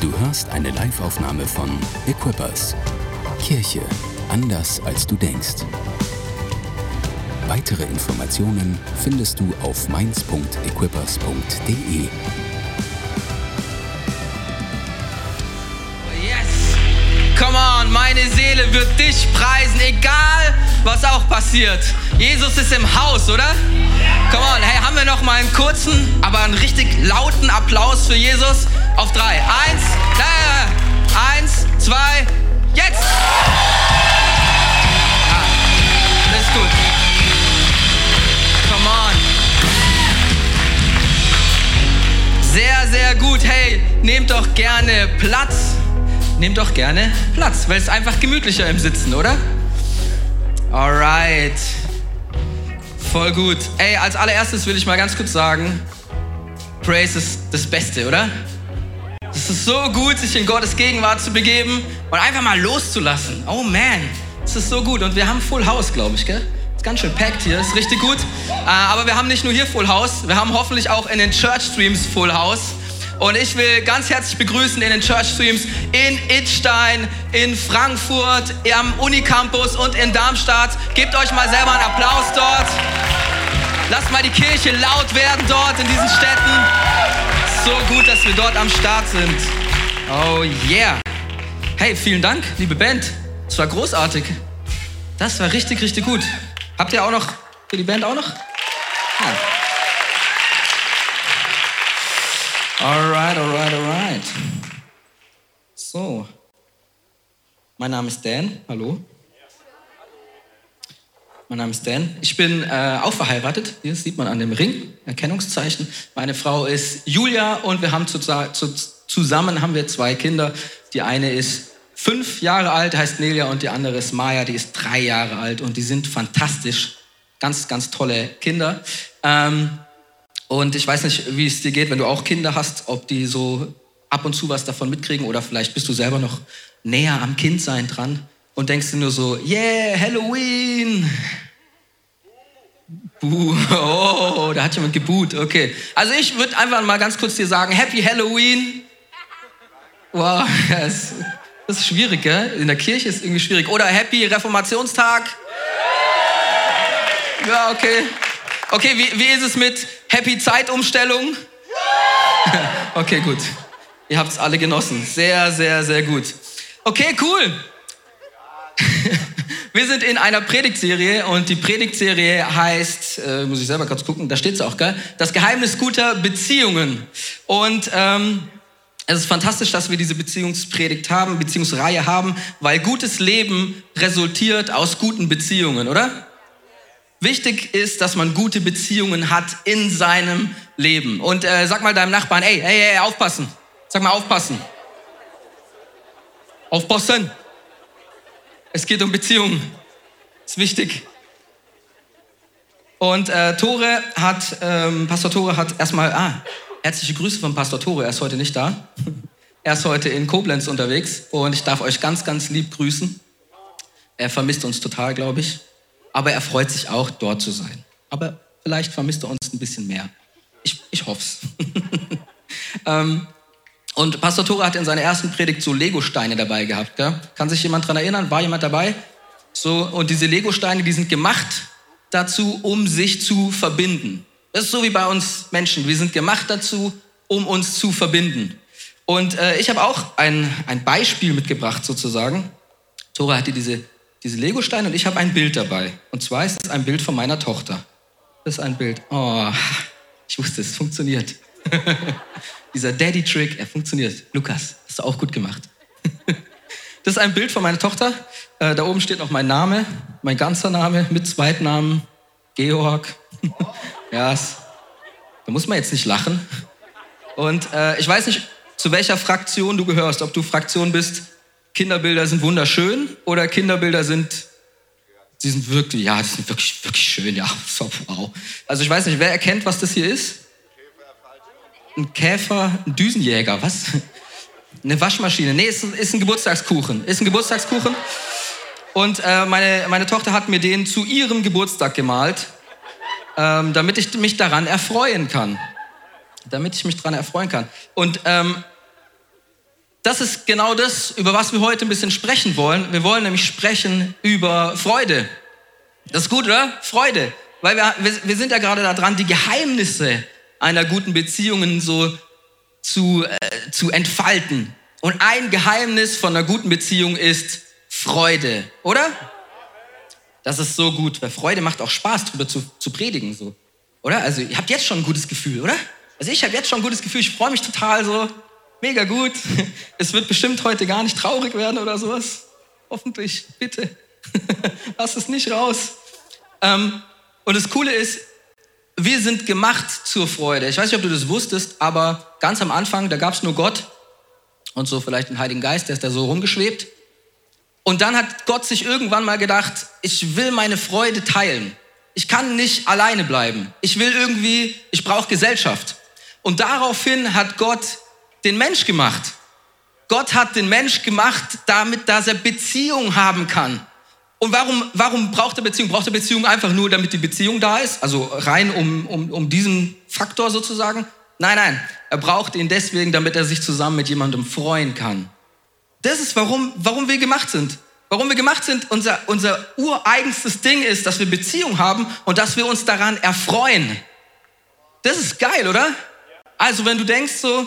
Du hörst eine Live-Aufnahme von Equippers. Kirche anders als du denkst. Weitere Informationen findest du auf mainz.equippers.de. Yes! Come on, meine Seele wird dich preisen, egal was auch passiert. Jesus ist im Haus, oder? Come on, hey, haben wir noch mal einen kurzen, aber einen richtig lauten Applaus für Jesus? Auf drei. Eins, äh, eins, zwei, jetzt! Ja, das ist gut. Come on. Sehr, sehr gut. Hey, nehmt doch gerne Platz. Nehmt doch gerne Platz, weil es einfach gemütlicher im Sitzen, oder? Alright. Voll gut. Ey, als allererstes will ich mal ganz kurz sagen, Praise ist das Beste, oder? Es ist so gut, sich in Gottes Gegenwart zu begeben und einfach mal loszulassen. Oh man, es ist so gut. Und wir haben Full House, glaube ich, gell? Ist ganz schön packed hier, ist richtig gut. Äh, aber wir haben nicht nur hier Full House, wir haben hoffentlich auch in den Church Streams Full House. Und ich will ganz herzlich begrüßen in den Church Streams in Idstein, in Frankfurt, am Unicampus und in Darmstadt. Gebt euch mal selber einen Applaus dort. Lasst mal die Kirche laut werden dort in diesen Städten. So gut, dass wir dort am Start sind. Oh yeah. Hey, vielen Dank, liebe Band. Es war großartig. Das war richtig, richtig gut. Habt ihr auch noch für die Band auch noch? Ja. Alright, alright, alright. So. Mein Name ist Dan. Hallo. Mein Name ist Dan. Ich bin äh, auch verheiratet. Hier sieht man an dem Ring, Erkennungszeichen. Meine Frau ist Julia und wir haben zu, zu, zusammen haben wir zwei Kinder. Die eine ist fünf Jahre alt, heißt Nelia, und die andere ist Maya, die ist drei Jahre alt und die sind fantastisch. Ganz, ganz tolle Kinder. Ähm, und ich weiß nicht, wie es dir geht, wenn du auch Kinder hast, ob die so ab und zu was davon mitkriegen oder vielleicht bist du selber noch näher am Kindsein dran und denkst dir nur so, yeah, Halloween. Buh, oh, da hat jemand geboot, okay. Also ich würde einfach mal ganz kurz dir sagen, Happy Halloween. Wow, das, ist schwierig, gell? In der Kirche ist irgendwie schwierig. Oder Happy Reformationstag. Ja, okay. Okay, wie, wie ist es mit Happy Zeitumstellung? Okay, gut. Ihr habt es alle genossen. Sehr, sehr, sehr gut. Okay, cool. Wir sind in einer Predigtserie und die Predigtserie heißt, äh, muss ich selber kurz gucken, da steht es auch, gell? Das Geheimnis guter Beziehungen. Und ähm, es ist fantastisch, dass wir diese Beziehungspredigt haben, Beziehungsreihe haben, weil gutes Leben resultiert aus guten Beziehungen, oder? Wichtig ist, dass man gute Beziehungen hat in seinem Leben. Und äh, sag mal deinem Nachbarn, ey, ey, ey, aufpassen. Sag mal aufpassen. Aufpassen. Es geht um Beziehungen. Ist wichtig. Und äh, Tore hat, ähm, Pastor Tore hat erstmal, ah, herzliche Grüße von Pastor Tore, er ist heute nicht da. Er ist heute in Koblenz unterwegs und ich darf euch ganz, ganz lieb grüßen. Er vermisst uns total, glaube ich aber er freut sich auch, dort zu sein. Aber vielleicht vermisst er uns ein bisschen mehr. Ich, ich hoffe es. ähm, und Pastor Tore hat in seiner ersten Predigt so Legosteine dabei gehabt. Gell? Kann sich jemand daran erinnern? War jemand dabei? So, und diese Legosteine, die sind gemacht dazu, um sich zu verbinden. Das ist so wie bei uns Menschen. Wir sind gemacht dazu, um uns zu verbinden. Und äh, ich habe auch ein, ein Beispiel mitgebracht sozusagen. Tore hatte diese diese Legosteine und ich habe ein Bild dabei. Und zwar ist es ein Bild von meiner Tochter. Das ist ein Bild. Oh, ich wusste, es funktioniert. Dieser Daddy-Trick, er funktioniert. Lukas, hast du auch gut gemacht. das ist ein Bild von meiner Tochter. Äh, da oben steht noch mein Name, mein ganzer Name mit Zweitnamen, Georg. ja, da muss man jetzt nicht lachen. Und äh, ich weiß nicht, zu welcher Fraktion du gehörst, ob du Fraktion bist, Kinderbilder sind wunderschön oder Kinderbilder sind, sie sind wirklich, ja, die sind wirklich, wirklich schön, ja, so, wow. Also ich weiß nicht, wer erkennt, was das hier ist? Ein Käfer, ein Düsenjäger, was? Eine Waschmaschine. Nee, ist, ist ein Geburtstagskuchen. Ist ein Geburtstagskuchen. Und äh, meine, meine Tochter hat mir den zu ihrem Geburtstag gemalt, ähm, damit ich mich daran erfreuen kann. Damit ich mich daran erfreuen kann. Und ähm, das ist genau das, über was wir heute ein bisschen sprechen wollen. Wir wollen nämlich sprechen über Freude. Das ist gut, oder? Freude. Weil wir, wir, sind ja gerade daran, die Geheimnisse einer guten Beziehung so zu, äh, zu entfalten. Und ein Geheimnis von einer guten Beziehung ist Freude, oder? Das ist so gut, weil Freude macht auch Spaß, darüber zu, zu predigen, so. Oder? Also, ihr habt jetzt schon ein gutes Gefühl, oder? Also, ich habe jetzt schon ein gutes Gefühl, ich freue mich total so. Mega gut. Es wird bestimmt heute gar nicht traurig werden oder sowas. Hoffentlich, bitte. Lass es nicht raus. Ähm, und das Coole ist, wir sind gemacht zur Freude. Ich weiß nicht, ob du das wusstest, aber ganz am Anfang, da gab es nur Gott und so vielleicht den Heiligen Geist, der ist da so rumgeschwebt. Und dann hat Gott sich irgendwann mal gedacht, ich will meine Freude teilen. Ich kann nicht alleine bleiben. Ich will irgendwie, ich brauche Gesellschaft. Und daraufhin hat Gott den Mensch gemacht. Gott hat den Mensch gemacht, damit, dass er Beziehung haben kann. Und warum, warum braucht er Beziehung? Braucht er Beziehung einfach nur, damit die Beziehung da ist? Also rein um, um, um diesen Faktor sozusagen? Nein, nein. Er braucht ihn deswegen, damit er sich zusammen mit jemandem freuen kann. Das ist, warum, warum wir gemacht sind. Warum wir gemacht sind, unser, unser ureigenstes Ding ist, dass wir Beziehung haben und dass wir uns daran erfreuen. Das ist geil, oder? Also, wenn du denkst so,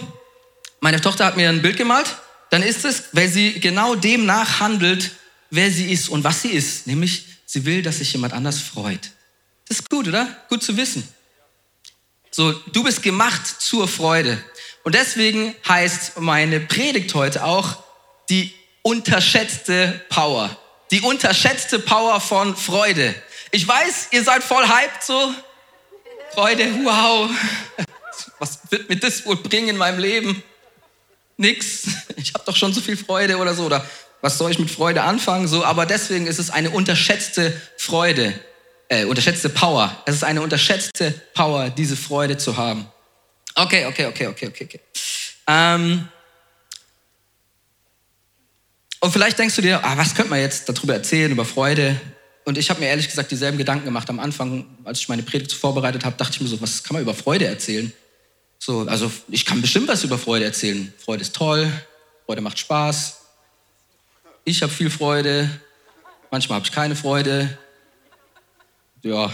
meine Tochter hat mir ein Bild gemalt, dann ist es, weil sie genau dem nachhandelt, wer sie ist und was sie ist. Nämlich, sie will, dass sich jemand anders freut. Das ist gut, oder? Gut zu wissen. So, du bist gemacht zur Freude. Und deswegen heißt meine Predigt heute auch die unterschätzte Power. Die unterschätzte Power von Freude. Ich weiß, ihr seid voll hyped so. Freude, wow. Was wird mir das wohl bringen in meinem Leben? Nix. Ich habe doch schon so viel Freude oder so. Oder was soll ich mit Freude anfangen? So, aber deswegen ist es eine unterschätzte Freude, äh, unterschätzte Power. Es ist eine unterschätzte Power, diese Freude zu haben. Okay, okay, okay, okay, okay, okay. Ähm, und vielleicht denkst du dir, ah, was könnte man jetzt darüber erzählen, über Freude? Und ich habe mir ehrlich gesagt dieselben Gedanken gemacht. Am Anfang, als ich meine Predigt vorbereitet habe, dachte ich mir so, was kann man über Freude erzählen? So, also ich kann bestimmt was über Freude erzählen. Freude ist toll, Freude macht Spaß, ich habe viel Freude, manchmal habe ich keine Freude. Ja,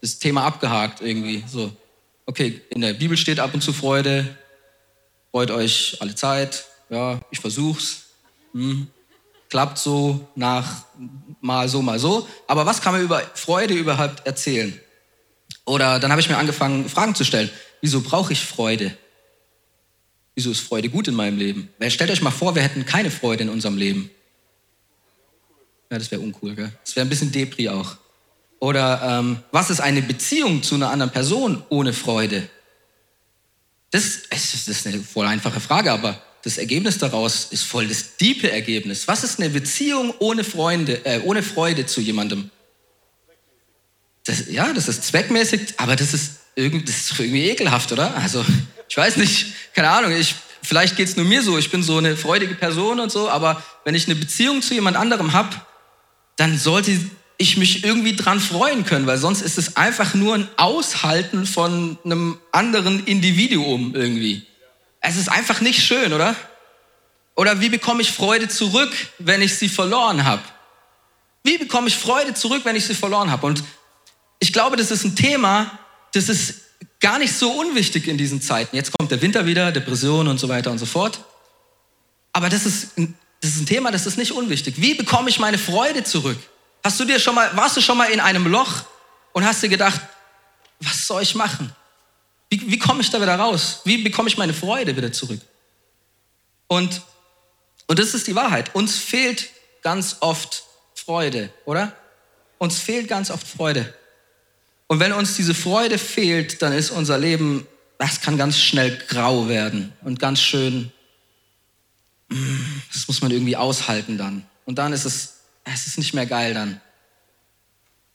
das Thema abgehakt irgendwie. So, okay, in der Bibel steht ab und zu Freude. Freut euch alle Zeit. Ja, ich versuch's. Hm. Klappt so nach mal so, mal so. Aber was kann man über Freude überhaupt erzählen? Oder dann habe ich mir angefangen, Fragen zu stellen. Wieso brauche ich Freude? Wieso ist Freude gut in meinem Leben? Stellt euch mal vor, wir hätten keine Freude in unserem Leben. Ja, das wäre uncool, gell? Das wäre ein bisschen Depri auch. Oder ähm, was ist eine Beziehung zu einer anderen Person ohne Freude? Das, das ist eine voll einfache Frage, aber das Ergebnis daraus ist voll das diepe Ergebnis. Was ist eine Beziehung ohne Freunde, äh, ohne Freude zu jemandem? Das, ja, das ist zweckmäßig, aber das ist irgendwie, das ist irgendwie ekelhaft, oder? Also, ich weiß nicht, keine Ahnung, ich, vielleicht geht es nur mir so, ich bin so eine freudige Person und so, aber wenn ich eine Beziehung zu jemand anderem habe, dann sollte ich mich irgendwie dran freuen können, weil sonst ist es einfach nur ein Aushalten von einem anderen Individuum irgendwie. Es ist einfach nicht schön, oder? Oder wie bekomme ich Freude zurück, wenn ich sie verloren habe? Wie bekomme ich Freude zurück, wenn ich sie verloren habe? Und ich glaube, das ist ein Thema, das ist gar nicht so unwichtig in diesen Zeiten. Jetzt kommt der Winter wieder, Depression und so weiter und so fort. Aber das ist ein das ist ein Thema, das ist nicht unwichtig. Wie bekomme ich meine Freude zurück? Hast du dir schon mal, warst du schon mal in einem Loch und hast dir gedacht, was soll ich machen? Wie, wie komme ich da wieder raus? Wie bekomme ich meine Freude wieder zurück? Und, und das ist die Wahrheit. Uns fehlt ganz oft Freude, oder? Uns fehlt ganz oft Freude. Und wenn uns diese Freude fehlt, dann ist unser Leben, das kann ganz schnell grau werden und ganz schön das muss man irgendwie aushalten dann. Und dann ist es, es ist nicht mehr geil dann.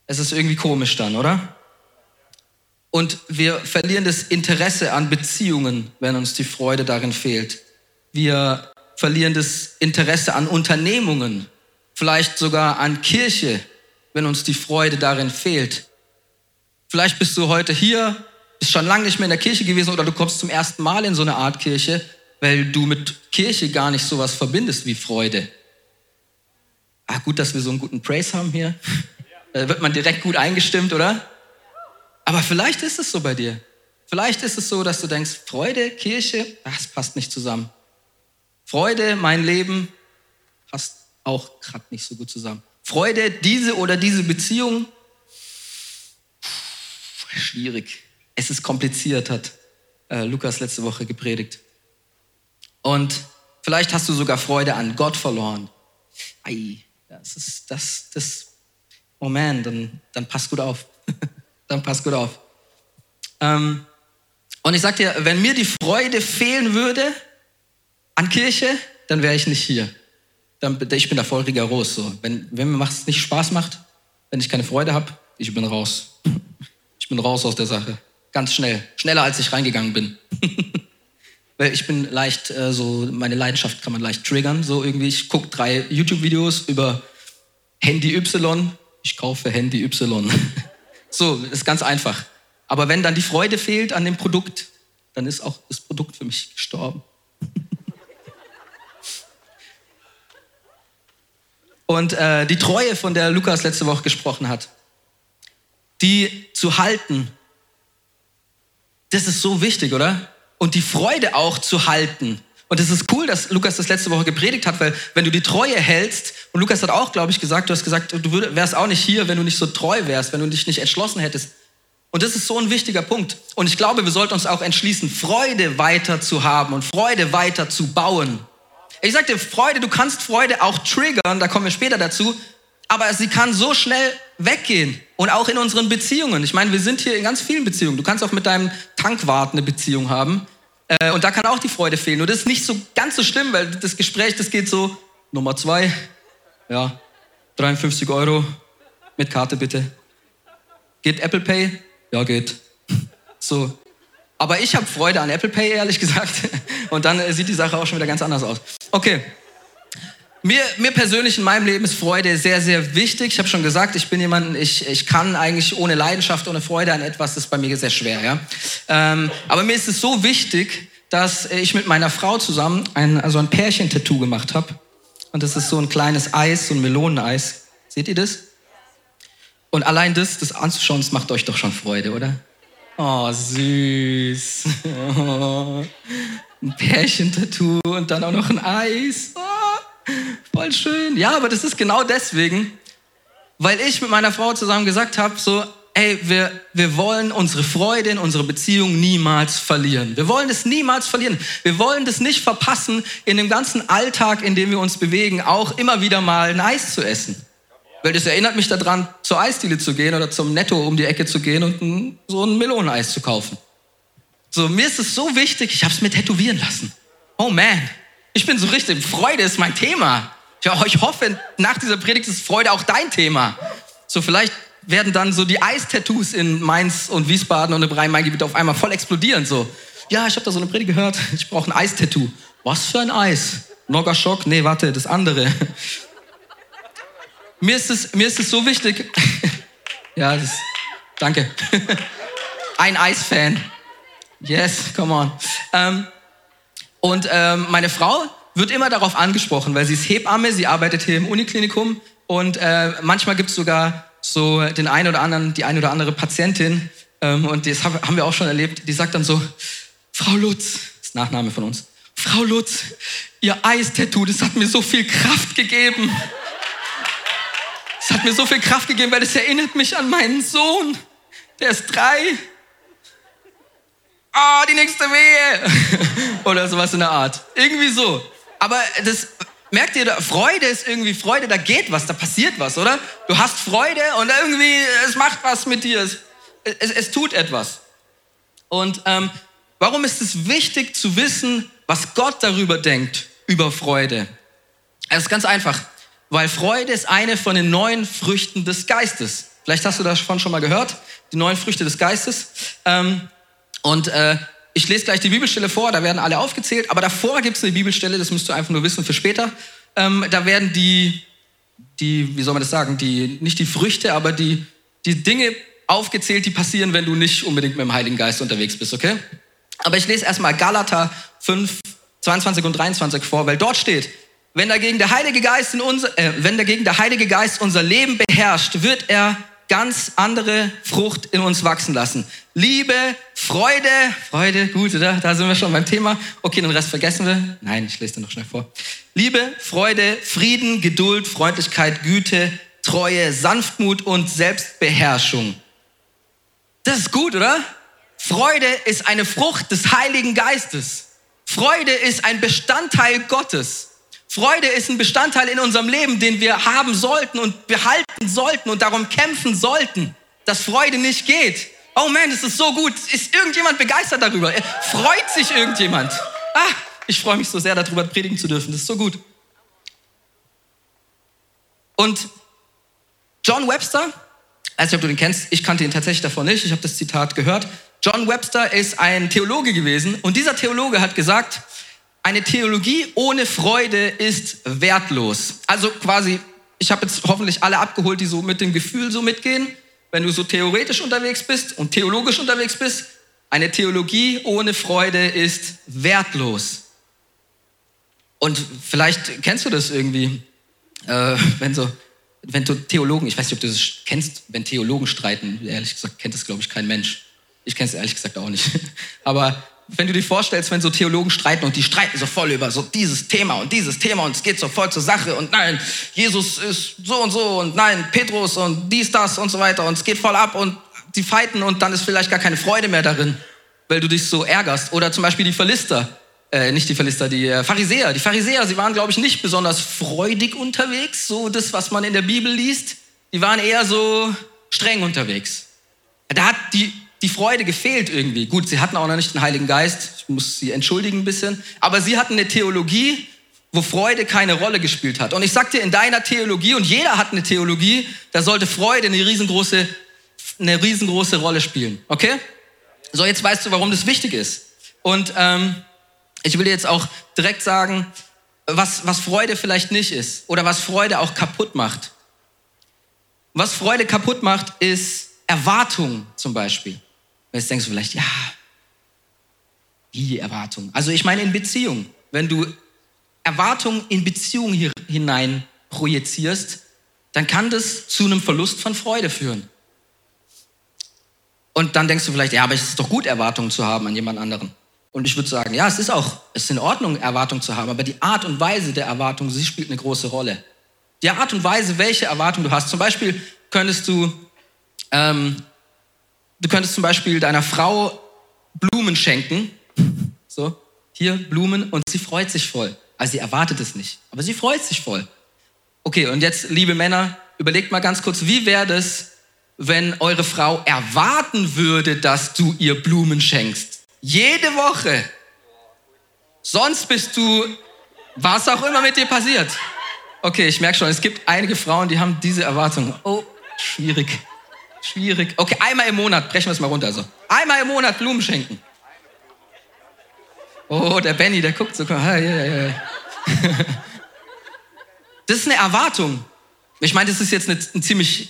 Es ist irgendwie komisch dann, oder? Und wir verlieren das Interesse an Beziehungen, wenn uns die Freude darin fehlt. Wir verlieren das Interesse an Unternehmungen, vielleicht sogar an Kirche, wenn uns die Freude darin fehlt. Vielleicht bist du heute hier, bist schon lange nicht mehr in der Kirche gewesen oder du kommst zum ersten Mal in so eine Art Kirche weil du mit Kirche gar nicht sowas verbindest wie Freude. Ah, gut, dass wir so einen guten Praise haben hier. Da wird man direkt gut eingestimmt, oder? Aber vielleicht ist es so bei dir. Vielleicht ist es so, dass du denkst, Freude, Kirche, das passt nicht zusammen. Freude, mein Leben, passt auch gerade nicht so gut zusammen. Freude, diese oder diese Beziehung, schwierig. Es ist kompliziert, hat äh, Lukas letzte Woche gepredigt. Und vielleicht hast du sogar Freude an Gott verloren. Ei, das ist das, das, oh man, dann, dann passt gut auf. dann passt gut auf. Ähm, und ich sag dir, wenn mir die Freude fehlen würde an Kirche, dann wäre ich nicht hier. Dann, ich bin da voll rigoros. So. Wenn, wenn mir es nicht Spaß macht, wenn ich keine Freude habe, ich bin raus. Ich bin raus aus der Sache. Ganz schnell. Schneller, als ich reingegangen bin. Weil ich bin leicht, äh, so, meine Leidenschaft kann man leicht triggern. So irgendwie, ich gucke drei YouTube-Videos über Handy Y. Ich kaufe Handy Y. so, ist ganz einfach. Aber wenn dann die Freude fehlt an dem Produkt, dann ist auch das Produkt für mich gestorben. Und äh, die Treue, von der Lukas letzte Woche gesprochen hat, die zu halten, das ist so wichtig, oder? Und die Freude auch zu halten. Und es ist cool, dass Lukas das letzte Woche gepredigt hat, weil wenn du die Treue hältst, und Lukas hat auch, glaube ich, gesagt, du hast gesagt, du wärst auch nicht hier, wenn du nicht so treu wärst, wenn du dich nicht entschlossen hättest. Und das ist so ein wichtiger Punkt. Und ich glaube, wir sollten uns auch entschließen, Freude weiter zu haben und Freude weiter zu bauen. Ich sag dir, Freude, du kannst Freude auch triggern, da kommen wir später dazu, aber sie kann so schnell weggehen. Und auch in unseren Beziehungen. Ich meine, wir sind hier in ganz vielen Beziehungen. Du kannst auch mit deinem Tankwart eine Beziehung haben. Äh, und da kann auch die Freude fehlen. Und das ist nicht so ganz so schlimm, weil das Gespräch, das geht so, Nummer zwei, ja, 53 Euro, mit Karte bitte. Geht Apple Pay? Ja, geht. So. Aber ich habe Freude an Apple Pay, ehrlich gesagt. Und dann äh, sieht die Sache auch schon wieder ganz anders aus. Okay. Mir, mir persönlich in meinem Leben ist Freude sehr, sehr wichtig. Ich habe schon gesagt, ich bin jemand, ich, ich kann eigentlich ohne Leidenschaft, ohne Freude an etwas, das ist bei mir sehr schwer. Ja? Ähm, aber mir ist es so wichtig, dass ich mit meiner Frau zusammen ein, also ein Pärchen-Tattoo gemacht habe. Und das ist so ein kleines Eis, so ein Meloneneis. Seht ihr das? Und allein das, das anzuschauen, das macht euch doch schon Freude, oder? Oh, süß. Oh, ein Pärchen-Tattoo und dann auch noch ein Eis. Oh. Voll schön. Ja, aber das ist genau deswegen, weil ich mit meiner Frau zusammen gesagt habe, so, ey, wir, wir wollen unsere Freude in unserer Beziehung niemals verlieren. Wir wollen es niemals verlieren. Wir wollen das nicht verpassen, in dem ganzen Alltag, in dem wir uns bewegen, auch immer wieder mal ein Eis zu essen. Weil das erinnert mich daran, zur Eisdiele zu gehen oder zum Netto um die Ecke zu gehen und ein, so ein Meloneneis zu kaufen. So, mir ist es so wichtig, ich habe es mir tätowieren lassen. Oh man, ich bin so richtig, Freude ist mein Thema. Ich hoffe, nach dieser Predigt ist Freude auch dein Thema. So vielleicht werden dann so die Eistattoos in Mainz und Wiesbaden und im Rhein-Main-Gebiet auf einmal voll explodieren. So, ja, ich habe da so eine Predigt gehört, ich brauche ein Eistattoo. Was für ein Eis? Noggerschock? Nee, warte, das andere. mir, ist es, mir ist es so wichtig. ja, das, danke. ein Eisfan. Yes, come on. Ähm, und ähm, meine Frau wird immer darauf angesprochen, weil sie ist Hebamme, sie arbeitet hier im Uniklinikum und äh, manchmal gibt es sogar so den einen oder anderen, die eine oder andere Patientin, ähm, und das haben wir auch schon erlebt, die sagt dann so, Frau Lutz, das ist Nachname von uns, Frau Lutz, ihr Eistattoo, das hat mir so viel Kraft gegeben. Es hat mir so viel Kraft gegeben, weil es erinnert mich an meinen Sohn. Der ist drei oh, die nächste Wehe. Oder sowas in der Art. Irgendwie so. Aber das, merkt ihr, Freude ist irgendwie Freude, da geht was, da passiert was, oder? Du hast Freude und irgendwie, es macht was mit dir. Es, es, es tut etwas. Und ähm, warum ist es wichtig zu wissen, was Gott darüber denkt, über Freude? Es ist ganz einfach, weil Freude ist eine von den neuen Früchten des Geistes. Vielleicht hast du davon schon mal gehört, die neuen Früchte des Geistes. Ähm, und äh, ich lese gleich die Bibelstelle vor, da werden alle aufgezählt, aber davor gibt es eine Bibelstelle, das musst du einfach nur wissen für später. Ähm, da werden die, die, wie soll man das sagen, die, nicht die Früchte, aber die, die Dinge aufgezählt, die passieren, wenn du nicht unbedingt mit dem Heiligen Geist unterwegs bist, okay? Aber ich lese erstmal Galater 5, 22 und 23 vor, weil dort steht, wenn dagegen der Heilige Geist, in unser, äh, wenn dagegen der Heilige Geist unser Leben beherrscht, wird er ganz andere Frucht in uns wachsen lassen. Liebe, Freude, Freude, gut, oder? Da sind wir schon beim Thema. Okay, den Rest vergessen wir. Nein, ich lese den noch schnell vor. Liebe, Freude, Frieden, Geduld, Freundlichkeit, Güte, Treue, Sanftmut und Selbstbeherrschung. Das ist gut, oder? Freude ist eine Frucht des Heiligen Geistes. Freude ist ein Bestandteil Gottes. Freude ist ein Bestandteil in unserem Leben, den wir haben sollten und behalten sollten und darum kämpfen sollten, dass Freude nicht geht. Oh man, das ist so gut. Ist irgendjemand begeistert darüber? Freut sich irgendjemand? Ah, ich freue mich so sehr darüber predigen zu dürfen. Das ist so gut. Und John Webster, ich weiß nicht, ob du den kennst, ich kannte ihn tatsächlich davor nicht, ich habe das Zitat gehört. John Webster ist ein Theologe gewesen und dieser Theologe hat gesagt, eine Theologie ohne Freude ist wertlos. Also quasi, ich habe jetzt hoffentlich alle abgeholt, die so mit dem Gefühl so mitgehen. Wenn du so theoretisch unterwegs bist und theologisch unterwegs bist, eine Theologie ohne Freude ist wertlos. Und vielleicht kennst du das irgendwie, äh, wenn so, wenn du Theologen, ich weiß nicht, ob du das kennst, wenn Theologen streiten, ehrlich gesagt kennt das, glaube ich, kein Mensch. Ich kenne es ehrlich gesagt auch nicht. Aber wenn du dir vorstellst, wenn so Theologen streiten und die streiten so voll über so dieses Thema und dieses Thema und es geht so voll zur Sache und nein, Jesus ist so und so und nein, Petrus und dies, das und so weiter und es geht voll ab und die fighten und dann ist vielleicht gar keine Freude mehr darin, weil du dich so ärgerst. Oder zum Beispiel die Philister, äh, nicht die Philister, die äh, Pharisäer. Die Pharisäer, sie waren, glaube ich, nicht besonders freudig unterwegs, so das, was man in der Bibel liest. Die waren eher so streng unterwegs. Da hat die die Freude gefehlt irgendwie. Gut, sie hatten auch noch nicht den Heiligen Geist, ich muss sie entschuldigen ein bisschen, aber sie hatten eine Theologie, wo Freude keine Rolle gespielt hat. Und ich sag dir, in deiner Theologie, und jeder hat eine Theologie, da sollte Freude eine riesengroße, eine riesengroße Rolle spielen. Okay? So, jetzt weißt du, warum das wichtig ist. Und ähm, ich will dir jetzt auch direkt sagen, was, was Freude vielleicht nicht ist oder was Freude auch kaputt macht. Was Freude kaputt macht, ist Erwartung zum Beispiel. Jetzt denkst du vielleicht, ja, wie Erwartung? Also ich meine in Beziehung. Wenn du Erwartungen in Beziehung hier hinein projizierst, dann kann das zu einem Verlust von Freude führen. Und dann denkst du vielleicht, ja, aber es ist doch gut, Erwartungen zu haben an jemand anderen. Und ich würde sagen, ja, es ist auch, es ist in Ordnung, Erwartungen zu haben, aber die Art und Weise der Erwartung, sie spielt eine große Rolle. Die Art und Weise, welche Erwartung du hast. Zum Beispiel könntest du ähm, Du könntest zum Beispiel deiner Frau Blumen schenken. So, hier Blumen und sie freut sich voll. Also sie erwartet es nicht, aber sie freut sich voll. Okay, und jetzt, liebe Männer, überlegt mal ganz kurz, wie wäre das, wenn eure Frau erwarten würde, dass du ihr Blumen schenkst? Jede Woche. Sonst bist du, was auch immer mit dir passiert. Okay, ich merke schon, es gibt einige Frauen, die haben diese Erwartung. Oh, schwierig. Schwierig. Okay, einmal im Monat, brechen wir es mal runter. So. Einmal im Monat Blumen schenken. Oh, der Benny, der guckt so. Das ist eine Erwartung. Ich meine, das ist jetzt ein ziemlich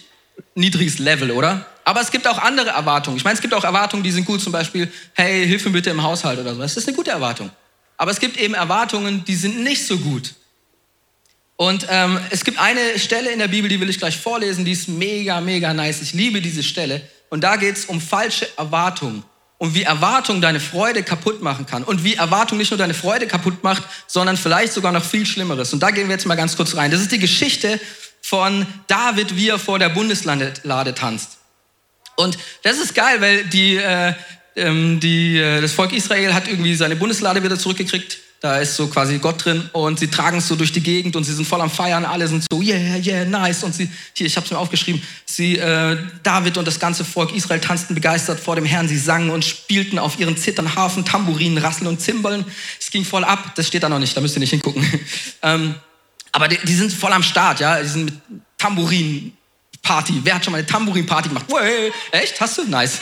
niedriges Level, oder? Aber es gibt auch andere Erwartungen. Ich meine, es gibt auch Erwartungen, die sind gut, zum Beispiel, hey, hilf mir bitte im Haushalt oder so. Das ist eine gute Erwartung. Aber es gibt eben Erwartungen, die sind nicht so gut. Und ähm, es gibt eine Stelle in der Bibel, die will ich gleich vorlesen, die ist mega, mega nice. Ich liebe diese Stelle. Und da geht es um falsche Erwartungen und wie Erwartung deine Freude kaputt machen kann und wie Erwartung nicht nur deine Freude kaputt macht, sondern vielleicht sogar noch viel Schlimmeres. Und da gehen wir jetzt mal ganz kurz rein. Das ist die Geschichte von David, wie er vor der Bundeslade tanzt. Und das ist geil, weil die, äh, ähm, die, äh, das Volk Israel hat irgendwie seine Bundeslade wieder zurückgekriegt da ist so quasi Gott drin und sie tragen es so durch die Gegend und sie sind voll am Feiern. Alle sind so, yeah, yeah, nice. Und sie, hier, ich habe es mir aufgeschrieben, sie, äh, David und das ganze Volk Israel tanzten begeistert vor dem Herrn. Sie sangen und spielten auf ihren Zittern, Harfen, Tamburinen, Rasseln und Zimbeln. Es ging voll ab. Das steht da noch nicht, da müsst ihr nicht hingucken. ähm, aber die, die, sind voll am Start, ja. Die sind mit Tamburinen, Party. Wer hat schon mal eine Tambourin-Party gemacht? Way. Echt? Hast du? Nice.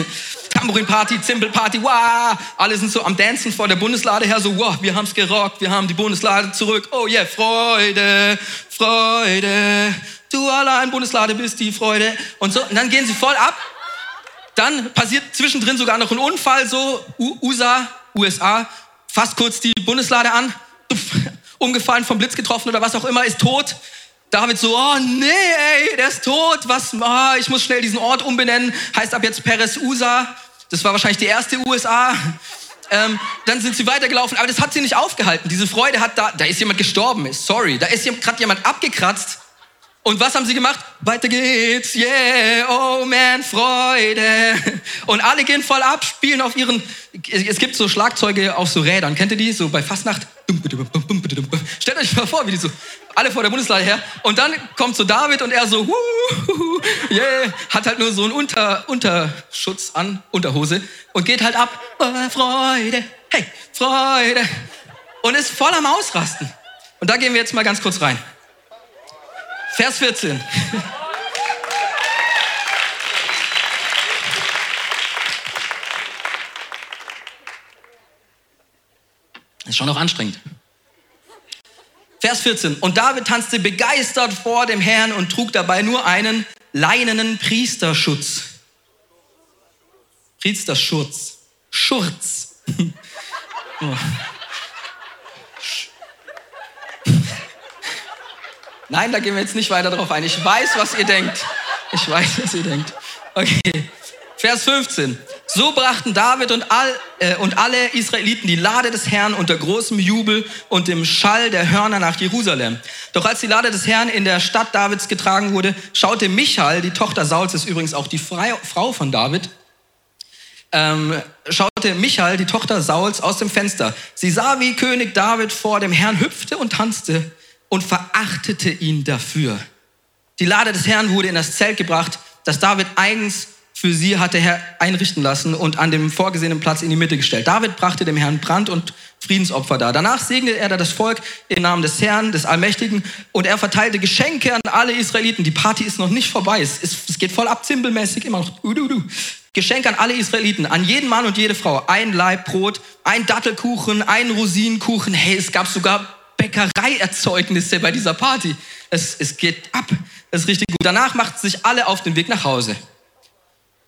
Tambourin-Party, Zimbel-Party, wow. Alle sind so am Dancen vor der Bundeslade her, so, wow, wir haben's gerockt, wir haben die Bundeslade zurück. Oh yeah, Freude, Freude. Du allein Bundeslade bist die Freude. Und so, und dann gehen sie voll ab. Dann passiert zwischendrin sogar noch ein Unfall, so, USA, USA, fasst kurz die Bundeslade an umgefallen, vom Blitz getroffen oder was auch immer, ist tot. David so, oh nee, ey, der ist tot, was, oh, ich muss schnell diesen Ort umbenennen, heißt ab jetzt Perez USA. Das war wahrscheinlich die erste USA. Ähm, dann sind sie weitergelaufen, aber das hat sie nicht aufgehalten. Diese Freude hat da, da ist jemand gestorben, sorry, da ist gerade jemand abgekratzt und was haben sie gemacht? Weiter geht's, yeah, oh man, Freude. Und alle gehen voll ab, spielen auf ihren, es gibt so Schlagzeuge auf so Rädern, kennt ihr die? So bei Fastnacht. Stellt euch mal vor, wie die so, alle vor der Bundeslade her. Und dann kommt so David und er so, yeah, hat halt nur so einen Unter, Unterschutz an, Unterhose und geht halt ab, oh, Freude, hey, Freude. Und ist voll am Ausrasten. Und da gehen wir jetzt mal ganz kurz rein. Vers 14. Ist schon noch anstrengend. Vers 14. Und David tanzte begeistert vor dem Herrn und trug dabei nur einen leinenen Priesterschutz. Priesterschutz. Schurz. oh. Nein, da gehen wir jetzt nicht weiter drauf ein. Ich weiß, was ihr denkt. Ich weiß, was ihr denkt. Okay. Vers 15. So brachten David und, all, äh, und alle Israeliten die Lade des Herrn unter großem Jubel und dem Schall der Hörner nach Jerusalem. Doch als die Lade des Herrn in der Stadt Davids getragen wurde, schaute Michael, die Tochter Sauls, ist übrigens auch die Frau von David, ähm, schaute Michael, die Tochter Sauls, aus dem Fenster. Sie sah, wie König David vor dem Herrn hüpfte und tanzte und verachtete ihn dafür. Die Lade des Herrn wurde in das Zelt gebracht, das David eigens für sie hatte einrichten lassen und an dem vorgesehenen Platz in die Mitte gestellt. David brachte dem Herrn Brand- und Friedensopfer dar. Danach segnete er das Volk im Namen des Herrn, des Allmächtigen, und er verteilte Geschenke an alle Israeliten. Die Party ist noch nicht vorbei. Es, ist, es geht voll ab, zimbelmäßig immer noch. Uh, uh, uh. Geschenk an alle Israeliten, an jeden Mann und jede Frau. Ein Laib Brot, ein Dattelkuchen, ein Rosinenkuchen. Hey, es gab sogar Bäckereierzeugnisse bei dieser Party. Es, es geht ab. Es ist richtig gut. Danach machten sich alle auf den Weg nach Hause.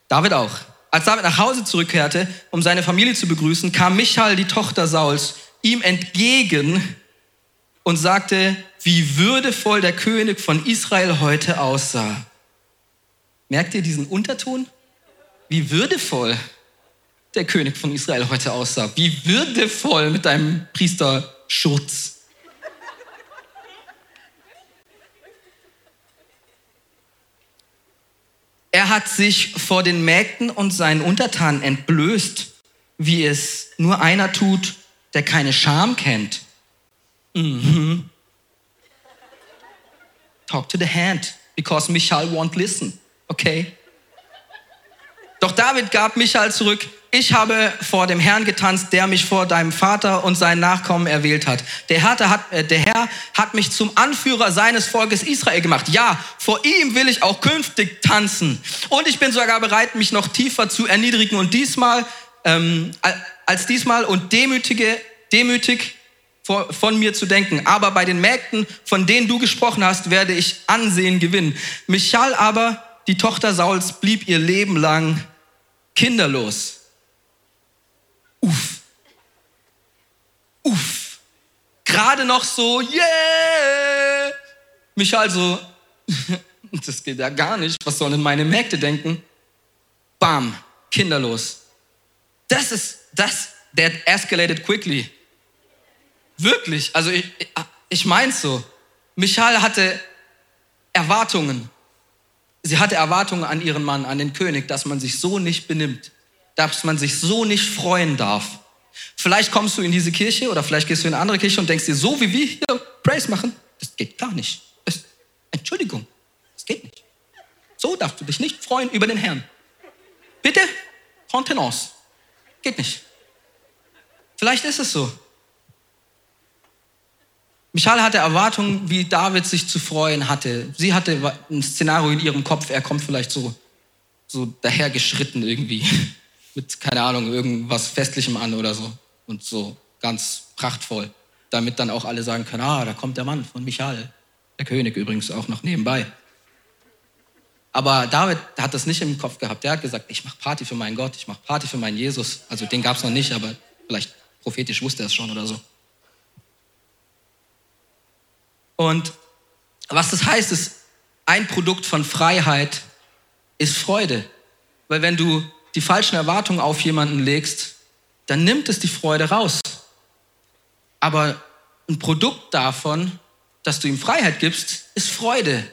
David auch. Als David nach Hause zurückkehrte, um seine Familie zu begrüßen, kam Michael, die Tochter Sauls, ihm entgegen und sagte, wie würdevoll der König von Israel heute aussah. Merkt ihr diesen Unterton? Wie würdevoll der König von Israel heute aussah. Wie würdevoll mit deinem Priesterschutz. Er hat sich vor den Mägden und seinen Untertanen entblößt, wie es nur einer tut, der keine Scham kennt. Mhm. Talk to the hand, because Michal won't listen. Okay? Doch David gab Michael zurück, ich habe vor dem Herrn getanzt, der mich vor deinem Vater und seinen Nachkommen erwählt hat. Der Herr, hat. äh, der Herr hat mich zum Anführer seines Volkes Israel gemacht. Ja, vor ihm will ich auch künftig tanzen. Und ich bin sogar bereit, mich noch tiefer zu erniedrigen und diesmal, ähm, als diesmal und demütige, demütig von mir zu denken. Aber bei den Mägden, von denen du gesprochen hast, werde ich Ansehen gewinnen. Michal aber, die Tochter Sauls, blieb ihr Leben lang kinderlos. Uff. Uff. Gerade noch so, yeah. Mich also, das geht ja gar nicht. Was sollen meine Mägde denken? Bam, kinderlos. Das ist, das, that escalated quickly. Wirklich, also ich, ich mein's so. Michal hatte Erwartungen. Sie hatte Erwartungen an ihren Mann, an den König, dass man sich so nicht benimmt dass man sich so nicht freuen darf. Vielleicht kommst du in diese Kirche oder vielleicht gehst du in eine andere Kirche und denkst dir, so wie wir hier Praise machen, das geht gar nicht. Das, Entschuldigung, das geht nicht. So darfst du dich nicht freuen über den Herrn. Bitte, Contenance. Geht nicht. Vielleicht ist es so. Michal hatte Erwartungen, wie David sich zu freuen hatte. Sie hatte ein Szenario in ihrem Kopf, er kommt vielleicht so, so dahergeschritten irgendwie mit, keine Ahnung, irgendwas Festlichem an oder so. Und so ganz prachtvoll. Damit dann auch alle sagen können, ah, da kommt der Mann von Michael. Der König übrigens auch noch nebenbei. Aber David hat das nicht im Kopf gehabt. Der hat gesagt, ich mache Party für meinen Gott, ich mache Party für meinen Jesus. Also den gab es noch nicht, aber vielleicht prophetisch wusste er es schon oder so. Und was das heißt, ist, ein Produkt von Freiheit ist Freude. Weil wenn du die falschen Erwartungen auf jemanden legst, dann nimmt es die Freude raus. Aber ein Produkt davon, dass du ihm Freiheit gibst, ist Freude.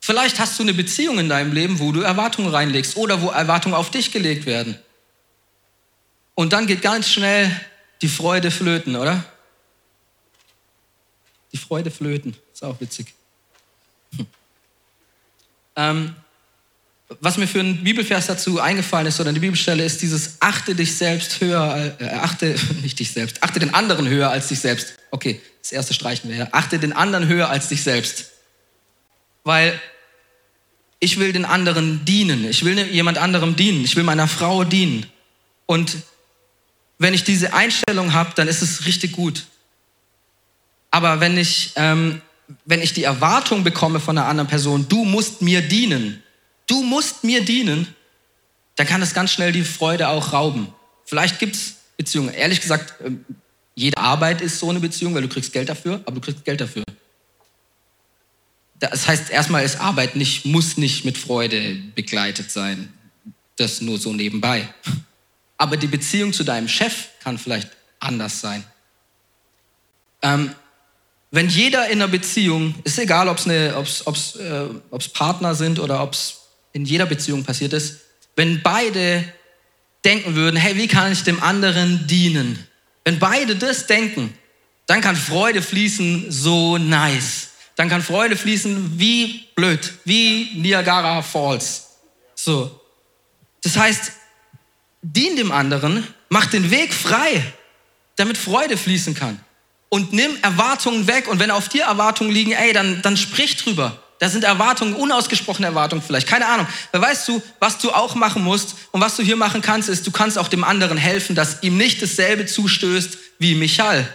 Vielleicht hast du eine Beziehung in deinem Leben, wo du Erwartungen reinlegst oder wo Erwartungen auf dich gelegt werden. Und dann geht ganz schnell die Freude flöten, oder? Die Freude flöten, ist auch witzig. Hm. Ähm, was mir für einen Bibelvers dazu eingefallen ist oder eine Bibelstelle ist dieses achte dich selbst höher, äh, achte nicht dich selbst, achte den anderen höher als dich selbst. Okay, das erste streichen wir. Ja. Achte den anderen höher als dich selbst. Weil ich will den anderen dienen. Ich will jemand anderem dienen. Ich will meiner Frau dienen. Und wenn ich diese Einstellung habe, dann ist es richtig gut. Aber wenn ich, ähm, wenn ich die Erwartung bekomme von einer anderen Person, du musst mir dienen, du musst mir dienen, dann kann es ganz schnell die Freude auch rauben. Vielleicht gibt es Beziehungen. Ehrlich gesagt, ähm, jede Arbeit ist so eine Beziehung, weil du kriegst Geld dafür, aber du kriegst Geld dafür. Das heißt, erstmal ist Arbeit nicht, muss nicht mit Freude begleitet sein. Das nur so nebenbei. Aber die Beziehung zu deinem Chef kann vielleicht anders sein. Ähm, wenn jeder in einer Beziehung, ist egal, ob es äh, Partner sind oder ob es in jeder Beziehung passiert ist, wenn beide denken würden, hey, wie kann ich dem anderen dienen? Wenn beide das denken, dann kann Freude fließen so nice. Dann kann Freude fließen wie blöd, wie Niagara Falls. So. Das heißt, dien dem anderen, mach den Weg frei, damit Freude fließen kann. Und nimm Erwartungen weg. Und wenn auf dir Erwartungen liegen, ey, dann, dann sprich drüber. Da sind Erwartungen, unausgesprochene Erwartungen vielleicht, keine Ahnung. Weil weißt du, was du auch machen musst und was du hier machen kannst, ist, du kannst auch dem anderen helfen, dass ihm nicht dasselbe zustößt wie Michal.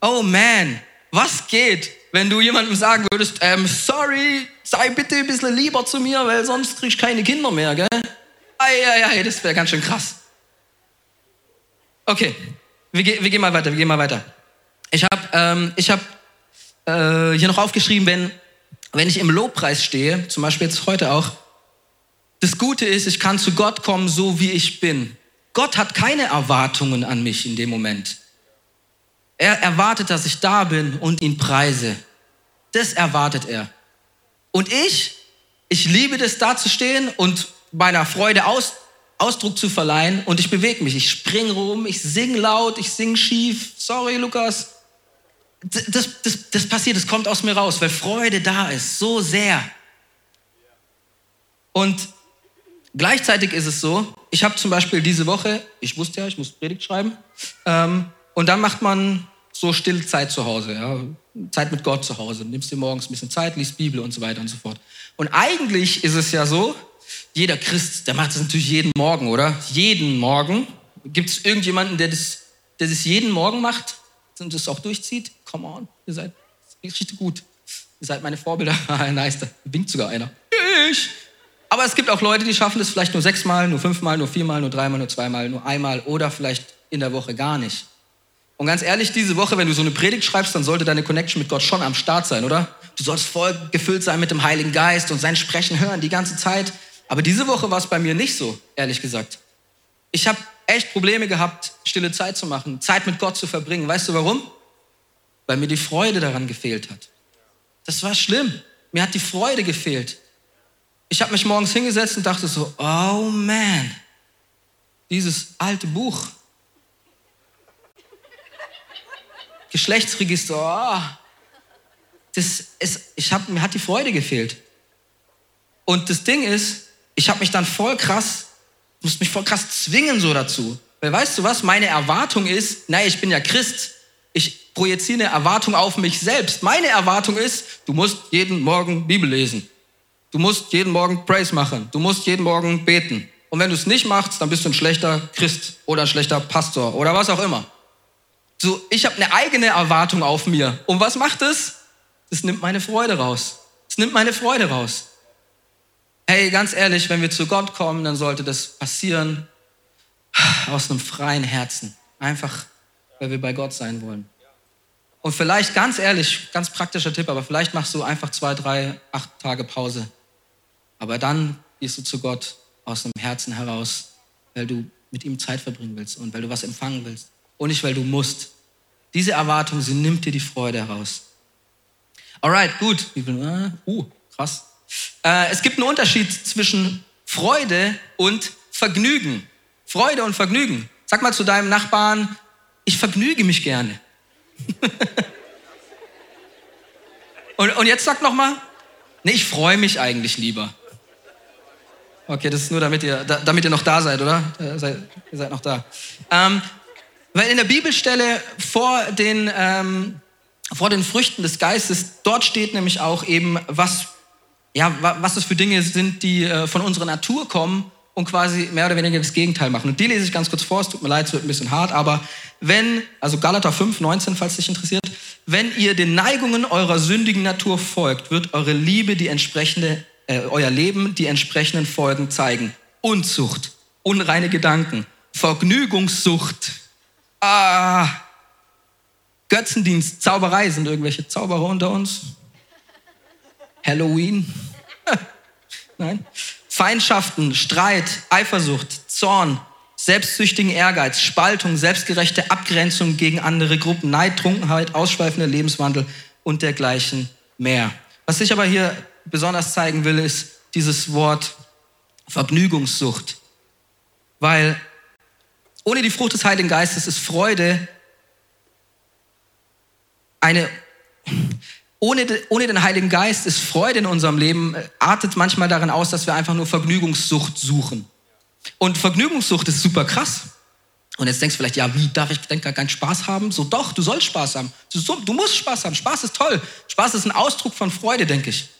Oh man, was geht, wenn du jemandem sagen würdest, ähm, sorry, sei bitte ein bisschen lieber zu mir, weil sonst krieg ich keine Kinder mehr, gell? Eieiei, das wäre ganz schön krass. Okay, wir, wir, gehen mal weiter, wir gehen mal weiter. Ich habe ähm, hab, äh, hier noch aufgeschrieben, wenn, wenn ich im Lobpreis stehe, zum Beispiel jetzt heute auch, das Gute ist, ich kann zu Gott kommen, so wie ich bin. Gott hat keine Erwartungen an mich in dem Moment. Er erwartet, dass ich da bin und ihn preise. Das erwartet er. Und ich, ich liebe das, da zu stehen und meiner Freude aus, Ausdruck zu verleihen und ich bewege mich. Ich springe rum, ich singe laut, ich singe schief. Sorry, Lukas. Das, das, das passiert, das kommt aus mir raus, weil Freude da ist, so sehr. Und gleichzeitig ist es so, ich habe zum Beispiel diese Woche, ich wusste ja, ich muss Predigt schreiben, ähm, und dann macht man so stille Zeit zu Hause, ja, Zeit mit Gott zu Hause. Nimmst dir morgens ein bisschen Zeit, liest Bibel und so weiter und so fort. Und eigentlich ist es ja so, jeder Christ, der macht das natürlich jeden Morgen, oder? Jeden Morgen. Gibt es irgendjemanden, der das, der das jeden Morgen macht und das auch durchzieht? Come on, ihr seid richtig gut. Ihr seid meine Vorbilder. nice, da winkt sogar einer. Ich. Aber es gibt auch Leute, die schaffen das vielleicht nur sechsmal, nur fünfmal, nur viermal, nur dreimal, nur zweimal, nur einmal oder vielleicht in der Woche gar nicht. Und ganz ehrlich, diese Woche, wenn du so eine Predigt schreibst, dann sollte deine Connection mit Gott schon am Start sein, oder? Du sollst voll gefüllt sein mit dem Heiligen Geist und sein Sprechen hören die ganze Zeit. Aber diese Woche war es bei mir nicht so, ehrlich gesagt. Ich habe echt Probleme gehabt, stille Zeit zu machen, Zeit mit Gott zu verbringen. Weißt du warum? Weil mir die Freude daran gefehlt hat. Das war schlimm. Mir hat die Freude gefehlt. Ich habe mich morgens hingesetzt und dachte so, oh man, dieses alte Buch. Geschlechtsregister, oh, das ist, ich hab, mir hat die Freude gefehlt. Und das Ding ist, ich habe mich dann voll krass, musste mich voll krass zwingen so dazu. Weil weißt du was, meine Erwartung ist, naja, ich bin ja Christ, ich projiziere eine Erwartung auf mich selbst. Meine Erwartung ist, du musst jeden Morgen Bibel lesen. Du musst jeden Morgen Praise machen. Du musst jeden Morgen beten. Und wenn du es nicht machst, dann bist du ein schlechter Christ oder ein schlechter Pastor oder was auch immer. So, ich habe eine eigene Erwartung auf mir. Und was macht es? Es nimmt meine Freude raus. Es nimmt meine Freude raus. Hey, ganz ehrlich, wenn wir zu Gott kommen, dann sollte das passieren aus einem freien Herzen. Einfach, weil wir bei Gott sein wollen. Und vielleicht, ganz ehrlich, ganz praktischer Tipp, aber vielleicht machst du einfach zwei, drei, acht Tage Pause. Aber dann gehst du zu Gott aus dem Herzen heraus, weil du mit ihm Zeit verbringen willst und weil du was empfangen willst. Und nicht, weil du musst. Diese Erwartung, sie nimmt dir die Freude heraus. Alright, gut. Uh, krass. Äh, es gibt einen Unterschied zwischen Freude und Vergnügen. Freude und Vergnügen. Sag mal zu deinem Nachbarn, ich vergnüge mich gerne. und, und jetzt sag noch mal, nee, ich freue mich eigentlich lieber. Okay, das ist nur, damit ihr, damit ihr noch da seid, oder? Äh, seid, ihr seid noch da. Ähm, weil in der Bibelstelle vor den, ähm, vor den Früchten des Geistes, dort steht nämlich auch eben, was, ja, was es für Dinge sind, die äh, von unserer Natur kommen und quasi mehr oder weniger das Gegenteil machen. Und die lese ich ganz kurz vor, es tut mir leid, es wird ein bisschen hart, aber wenn, also Galater 5, 19, falls dich interessiert, wenn ihr den Neigungen eurer sündigen Natur folgt, wird eure Liebe die entsprechende, äh, euer Leben die entsprechenden Folgen zeigen. Unzucht, unreine Gedanken, Vergnügungssucht, ah, Götzendienst, Zauberei, sind irgendwelche Zauberer unter uns? Halloween? Nein. Feindschaften, Streit, Eifersucht, Zorn, selbstsüchtigen Ehrgeiz, Spaltung, selbstgerechte Abgrenzung gegen andere Gruppen, Neid, Trunkenheit, ausschweifender Lebenswandel und dergleichen mehr. Was ich aber hier besonders zeigen will, ist dieses Wort Vergnügungssucht. Weil ohne die Frucht des Heiligen Geistes ist Freude eine ohne, ohne den Heiligen Geist ist Freude in unserem Leben, äh, artet manchmal darin aus, dass wir einfach nur Vergnügungssucht suchen. Und Vergnügungssucht ist super krass. Und jetzt denkst du vielleicht, ja, wie darf ich denn gar keinen Spaß haben? So doch, du sollst Spaß haben. Du, du musst Spaß haben. Spaß ist toll. Spaß ist ein Ausdruck von Freude, denke ich.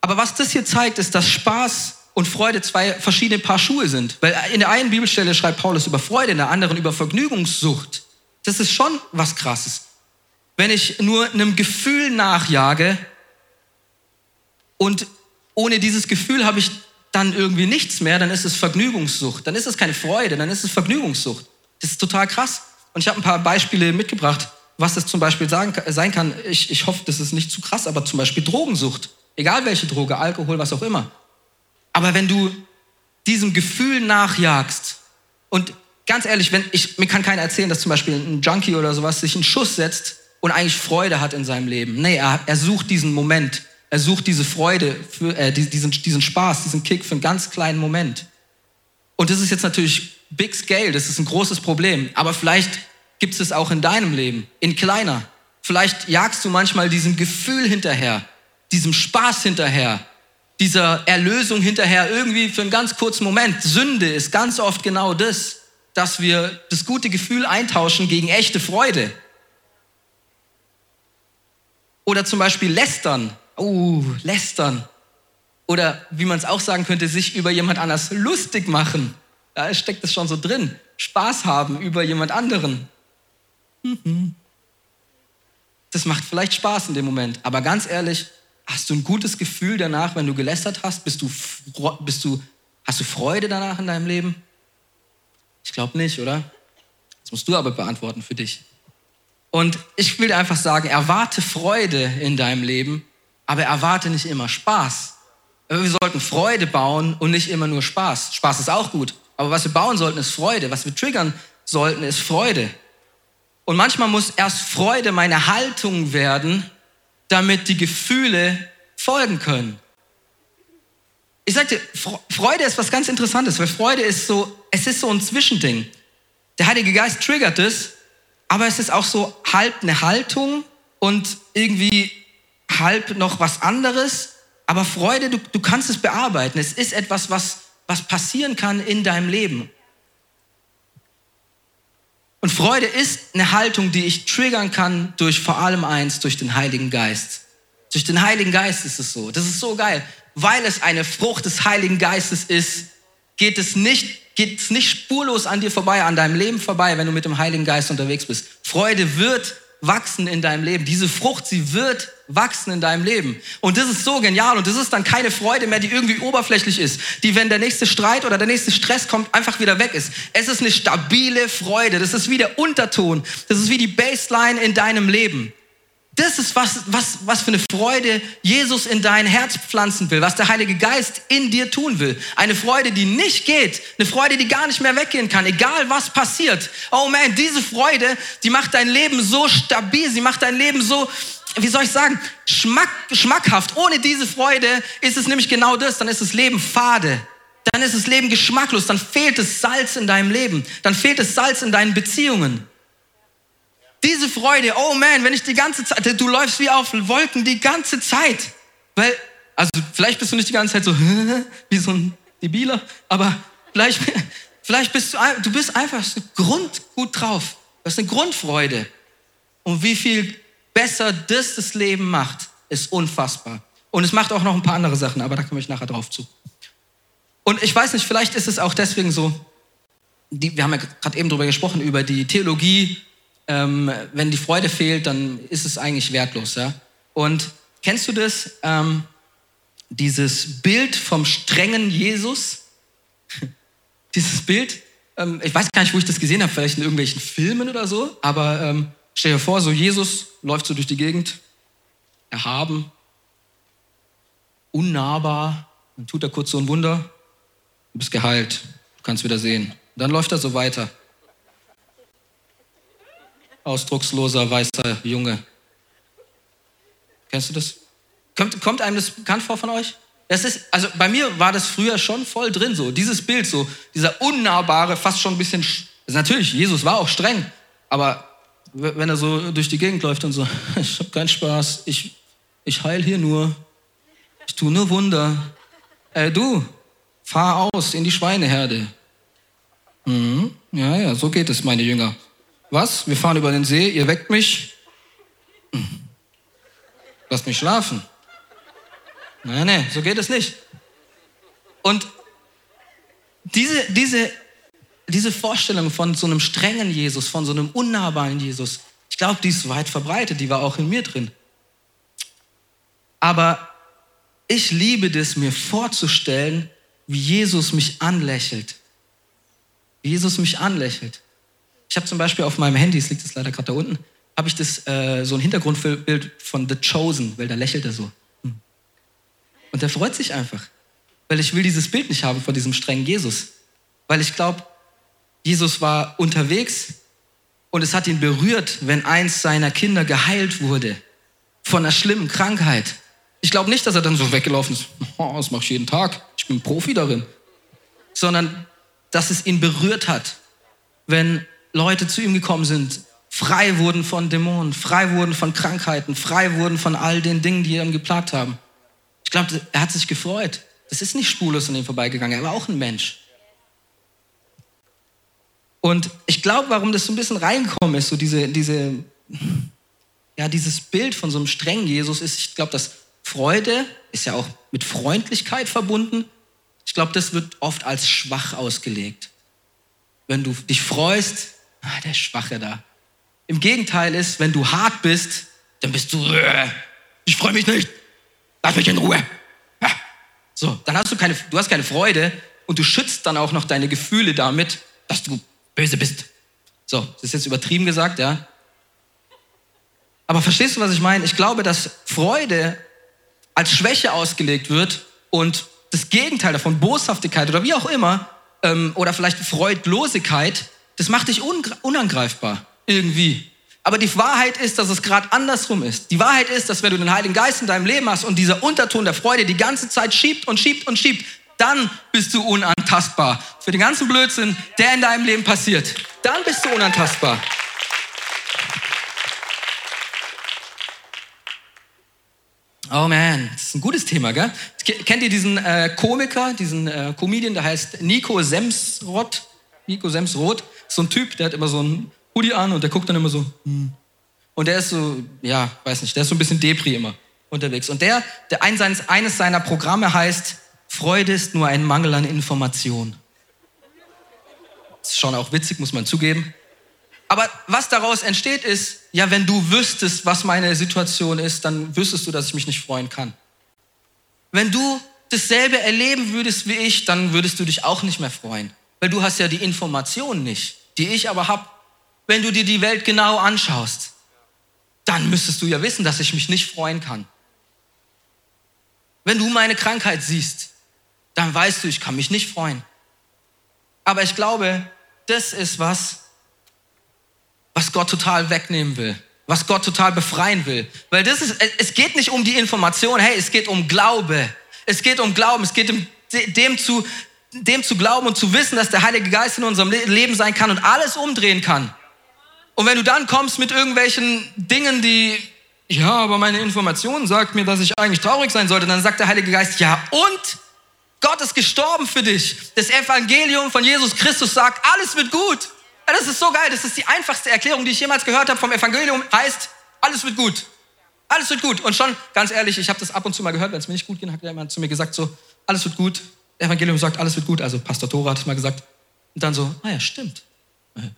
Aber was das hier zeigt, ist, dass Spaß und Freude zwei verschiedene Paar Schuhe sind. Weil in der einen Bibelstelle schreibt Paulus über Freude, in der anderen über Vergnügungssucht. Das ist schon was Krasses wenn ich nur einem Gefühl nachjage und ohne dieses Gefühl habe ich dann irgendwie nichts mehr, dann ist es Vergnügungssucht. Dann ist es keine Freude, dann ist es Vergnügungssucht. Das ist total krass. Und ich habe ein paar Beispiele mitgebracht, was das zum Beispiel sagen, sein kann. Ich, ich hoffe, das ist nicht zu krass, aber zum Beispiel Drogensucht. Egal welche Droge, Alkohol, was auch immer. Aber wenn du diesem Gefühl nachjagst und ganz ehrlich, wenn ich, mir kann keiner erzählen, dass zum Beispiel ein Junkie oder sowas sich einen Schuss setzt und eigentlich Freude hat in seinem Leben. Nee, er, er sucht diesen Moment. Er sucht diese Freude, für, äh, diesen, diesen Spaß, diesen Kick für einen ganz kleinen Moment. Und das ist jetzt natürlich big scale, das ist ein großes Problem. Aber vielleicht gibt es es auch in deinem Leben, in kleiner. Vielleicht jagst du manchmal diesem Gefühl hinterher, diesem Spaß hinterher, dieser Erlösung hinterher irgendwie für einen ganz kurzen Moment. Sünde ist ganz oft genau das, dass wir das gute Gefühl eintauschen gegen echte Freude. Oder zum Beispiel lästern. Oh, lästern. Oder wie man es auch sagen könnte, sich über jemand anders lustig machen. Da steckt es schon so drin. Spaß haben über jemand anderen. Mhm. Das macht vielleicht Spaß in dem Moment. Aber ganz ehrlich, hast du ein gutes Gefühl danach, wenn du gelästert hast? Bist du, bist du, hast du Freude danach in deinem Leben? Ich glaube nicht, oder? Das musst du aber beantworten für dich. Und ich will dir einfach sagen, erwarte Freude in deinem Leben, aber erwarte nicht immer Spaß. Wir sollten Freude bauen und nicht immer nur Spaß. Spaß ist auch gut, aber was wir bauen sollten, ist Freude. Was wir triggern sollten, ist Freude. Und manchmal muss erst Freude meine Haltung werden, damit die Gefühle folgen können. Ich sagte, Freude ist was ganz Interessantes, weil Freude ist so, es ist so ein Zwischending. Der Heilige Geist triggert es aber es ist auch so halb eine Haltung und irgendwie halb noch was anderes. Aber Freude, du, du kannst es bearbeiten. Es ist etwas, was, was passieren kann in deinem Leben. Und Freude ist eine Haltung, die ich triggern kann durch vor allem eins, durch den Heiligen Geist. Durch den Heiligen Geist ist es so. Das ist so geil. Weil es eine Frucht des Heiligen Geistes ist, geht es nicht geht es nicht spurlos an dir vorbei, an deinem Leben vorbei, wenn du mit dem Heiligen Geist unterwegs bist. Freude wird wachsen in deinem Leben. Diese Frucht, sie wird wachsen in deinem Leben. Und das ist so genial und das ist dann keine Freude mehr, die irgendwie oberflächlich ist, die, wenn der nächste Streit oder der nächste Stress kommt, einfach wieder weg ist. Es ist eine stabile Freude. Das ist wie der Unterton. Das ist wie die Baseline in deinem Leben. Das ist was, was, was für eine Freude Jesus in dein Herz pflanzen will, was der Heilige Geist in dir tun will. Eine Freude, die nicht geht, eine Freude, die gar nicht mehr weggehen kann, egal was passiert. Oh man, diese Freude, die macht dein Leben so stabil, sie macht dein Leben so, wie soll ich sagen, schmack, schmackhaft. Ohne diese Freude ist es nämlich genau das, dann ist das Leben fade. Dann ist das Leben geschmacklos, dann fehlt es Salz in deinem Leben, dann fehlt es Salz in deinen Beziehungen. Diese Freude, oh man, wenn ich die ganze Zeit, du läufst wie auf Wolken die ganze Zeit. Weil, also vielleicht bist du nicht die ganze Zeit so wie so ein Debiler, aber vielleicht, vielleicht bist du, du bist einfach so grundgut drauf. Du hast eine Grundfreude. Und wie viel besser das das Leben macht, ist unfassbar. Und es macht auch noch ein paar andere Sachen, aber da komme ich nachher drauf zu. Und ich weiß nicht, vielleicht ist es auch deswegen so, die, wir haben ja gerade eben darüber gesprochen, über die Theologie ähm, wenn die Freude fehlt, dann ist es eigentlich wertlos. Ja? Und kennst du das? Ähm, dieses Bild vom strengen Jesus? dieses Bild, ähm, ich weiß gar nicht, wo ich das gesehen habe, vielleicht in irgendwelchen Filmen oder so, aber ähm, stell dir vor, so Jesus läuft so durch die Gegend, erhaben, unnahbar, dann tut er kurz so ein Wunder, du bist geheilt, du kannst wieder sehen. Dann läuft er so weiter ausdrucksloser, weißer Junge. Kennst du das? Kommt, kommt einem das bekannt vor von euch? Das ist, also bei mir war das früher schon voll drin, so dieses Bild, so dieser unnahbare, fast schon ein bisschen. Also natürlich, Jesus war auch streng, aber wenn er so durch die Gegend läuft und so, ich habe keinen Spaß, ich, ich heil hier nur, ich tue nur Wunder. Äh, du, fahr aus in die Schweineherde. Mhm. Ja, ja, so geht es, meine Jünger. Was? Wir fahren über den See, ihr weckt mich. Lasst mich schlafen. Nein, nein, so geht es nicht. Und diese, diese, diese Vorstellung von so einem strengen Jesus, von so einem unnahbaren Jesus, ich glaube, die ist weit verbreitet, die war auch in mir drin. Aber ich liebe das, mir vorzustellen, wie Jesus mich anlächelt. Wie Jesus mich anlächelt. Ich habe zum Beispiel auf meinem Handy, es liegt jetzt leider gerade da unten, habe ich das äh, so ein Hintergrundbild von The Chosen, weil da lächelt er so. Hm. Und der freut sich einfach, weil ich will dieses Bild nicht haben von diesem strengen Jesus, weil ich glaube, Jesus war unterwegs und es hat ihn berührt, wenn eins seiner Kinder geheilt wurde von einer schlimmen Krankheit. Ich glaube nicht, dass er dann so weggelaufen ist, oh, das mache ich jeden Tag, ich bin Profi darin, sondern dass es ihn berührt hat, wenn Leute zu ihm gekommen sind, frei wurden von Dämonen, frei wurden von Krankheiten, frei wurden von all den Dingen, die ihn geplagt haben. Ich glaube, er hat sich gefreut. Das ist nicht spurlos an ihm vorbeigegangen. Er war auch ein Mensch. Und ich glaube, warum das so ein bisschen reingekommen ist, so diese, diese, ja, dieses Bild von so einem strengen Jesus ist, ich glaube, dass Freude ist ja auch mit Freundlichkeit verbunden. Ich glaube, das wird oft als schwach ausgelegt. Wenn du dich freust, ah, der Schwache da. Im Gegenteil ist, wenn du hart bist, dann bist du, äh, ich freue mich nicht, lass mich in Ruhe. So, dann hast du keine, du hast keine Freude und du schützt dann auch noch deine Gefühle damit, dass du böse bist. So, das ist jetzt übertrieben gesagt, ja. Aber verstehst du, was ich meine? Ich glaube, dass Freude als Schwäche ausgelegt wird und das Gegenteil davon, Boshaftigkeit oder wie auch immer, ähm, oder vielleicht Freudlosigkeit, das macht dich unangreifbar irgendwie. Aber die Wahrheit ist, dass es gerade andersrum ist. Die Wahrheit ist, dass wenn du den Heiligen Geist in deinem Leben hast und dieser Unterton der Freude die ganze Zeit schiebt und schiebt und schiebt, dann bist du unantastbar. Für den ganzen Blödsinn, der in deinem Leben passiert. Dann bist du unantastbar. Oh man, das ist ein gutes Thema, gell? Kennt ihr diesen äh, Komiker, diesen äh, Comedian, der heißt Nico Semsrott? Nico Semsroth, so ein Typ, der hat immer so einen Hoodie an und der guckt dann immer so. Hm. Und der ist so, ja, weiß nicht, der ist so ein bisschen Depri immer unterwegs. Und der, der ein seines, eines seiner Programme heißt, Freude ist nur ein Mangel an Information. Ist schon auch witzig, muss man zugeben. Aber was daraus entsteht ist, ja, wenn du wüsstest, was meine Situation ist, dann wüsstest du, dass ich mich nicht freuen kann. Wenn du dasselbe erleben würdest wie ich, dann würdest du dich auch nicht mehr freuen, weil du hast ja die Informationen nicht, die ich aber habe. Wenn du dir die Welt genau anschaust, dann müsstest du ja wissen, dass ich mich nicht freuen kann. Wenn du meine Krankheit siehst, dann weißt du, ich kann mich nicht freuen. Aber ich glaube, das ist was, was Gott total wegnehmen will, was Gott total befreien will. Weil das ist, es geht nicht um die Information, hey, es geht um Glaube. Es geht um Glauben, es geht um dem zu, dem zu glauben und zu wissen, dass der Heilige Geist in unserem Leben sein kann und alles umdrehen kann. Und wenn du dann kommst mit irgendwelchen Dingen, die, ja, aber meine Information sagt mir, dass ich eigentlich traurig sein sollte, dann sagt der Heilige Geist, ja, und Gott ist gestorben für dich. Das Evangelium von Jesus Christus sagt, alles wird gut. Ja, das ist so geil. Das ist die einfachste Erklärung, die ich jemals gehört habe vom Evangelium. Heißt, alles wird gut. Alles wird gut. Und schon, ganz ehrlich, ich habe das ab und zu mal gehört, wenn es mir nicht gut ging, hat jemand zu mir gesagt, so, alles wird gut. Evangelium sagt, alles wird gut. Also Pastor Tora hat es mal gesagt. Und dann so, ah ja, stimmt.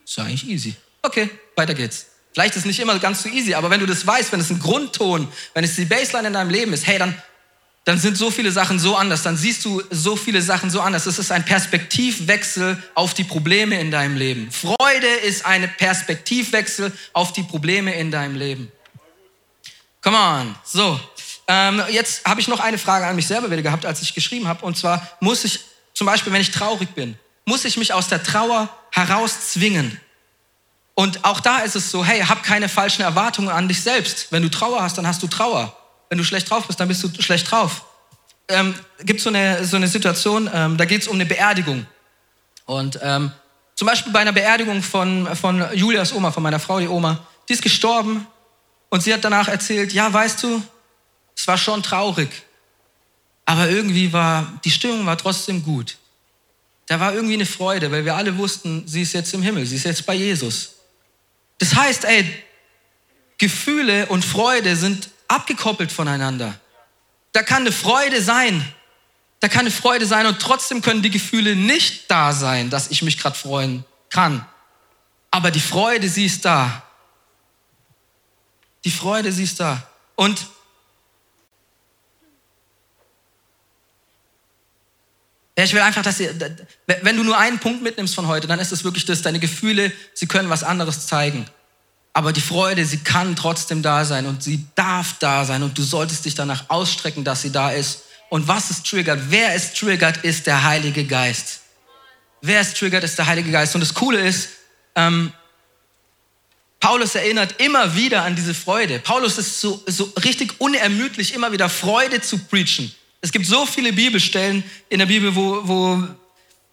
Ist ja eigentlich easy. Okay, weiter geht's. Vielleicht ist es nicht immer ganz so easy, aber wenn du das weißt, wenn es ein Grundton, wenn es die Baseline in deinem Leben ist, hey, dann dann sind so viele Sachen so anders, dann siehst du so viele Sachen so anders. Es ist ein Perspektivwechsel auf die Probleme in deinem Leben. Freude ist ein Perspektivwechsel auf die Probleme in deinem Leben. Come on. So, ähm, jetzt habe ich noch eine Frage an mich selber wieder gehabt, als ich geschrieben habe. Und zwar muss ich, zum Beispiel, wenn ich traurig bin, muss ich mich aus der Trauer herauszwingen. Und auch da ist es so, hey, hab keine falschen Erwartungen an dich selbst. Wenn du Trauer hast, dann hast du Trauer. Wenn du schlecht drauf bist, dann bist du schlecht drauf. Ähm, gibt so eine, so eine Situation, ähm, da geht es um eine Beerdigung. Und ähm, zum Beispiel bei einer Beerdigung von, von Julias Oma, von meiner Frau, die Oma, die ist gestorben und sie hat danach erzählt, ja, weißt du, es war schon traurig, aber irgendwie war, die Stimmung war trotzdem gut. Da war irgendwie eine Freude, weil wir alle wussten, sie ist jetzt im Himmel, sie ist jetzt bei Jesus. Das heißt, ey, Gefühle und Freude sind abgekoppelt voneinander. Da kann eine Freude sein. Da kann eine Freude sein und trotzdem können die Gefühle nicht da sein, dass ich mich gerade freuen kann. Aber die Freude, sie ist da. Die Freude, sie ist da. Und Ja, ich will einfach, dass ihr, wenn du nur einen Punkt mitnimmst von heute, dann ist es wirklich das, deine Gefühle, sie können was anderes zeigen. Aber die Freude, sie kann trotzdem da sein und sie darf da sein und du solltest dich danach ausstrecken, dass sie da ist. Und was es triggert, wer es triggert, ist der Heilige Geist. Wer es triggert, ist der Heilige Geist. Und das Coole ist, ähm, Paulus erinnert immer wieder an diese Freude. Paulus ist so, so richtig unermüdlich, immer wieder Freude zu preachen. Es gibt so viele Bibelstellen in der Bibel, wo, wo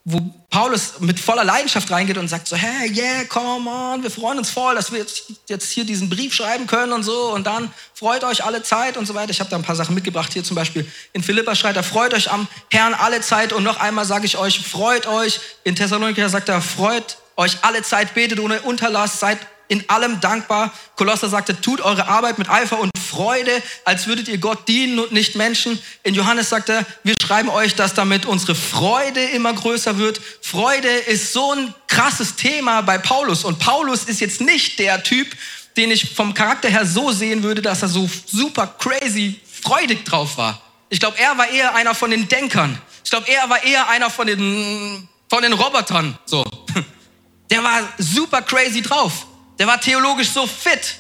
wo Paulus mit voller Leidenschaft reingeht und sagt so, hey, yeah, come on, wir freuen uns voll, dass wir jetzt hier diesen Brief schreiben können und so und dann freut euch alle Zeit und so weiter. Ich habe da ein paar Sachen mitgebracht, hier zum Beispiel in Philippa schreit er, freut euch am Herrn alle Zeit und noch einmal sage ich euch, freut euch. In Thessaloniker sagt er, freut euch alle Zeit, betet ohne Unterlass, seid in allem dankbar. Kolosser sagte, tut eure Arbeit mit Eifer und Freude, als würdet ihr Gott dienen und nicht Menschen. In Johannes sagt er, wir schreiben euch, dass damit unsere Freude immer größer wird. Freude ist so ein krasses Thema bei Paulus. Und Paulus ist jetzt nicht der Typ, den ich vom Charakter her so sehen würde, dass er so super crazy freudig drauf war. Ich glaube, er war eher einer von den Denkern. Ich glaube, er war eher einer von den, von den Robotern. So. Der war super crazy drauf. Der war theologisch so fit.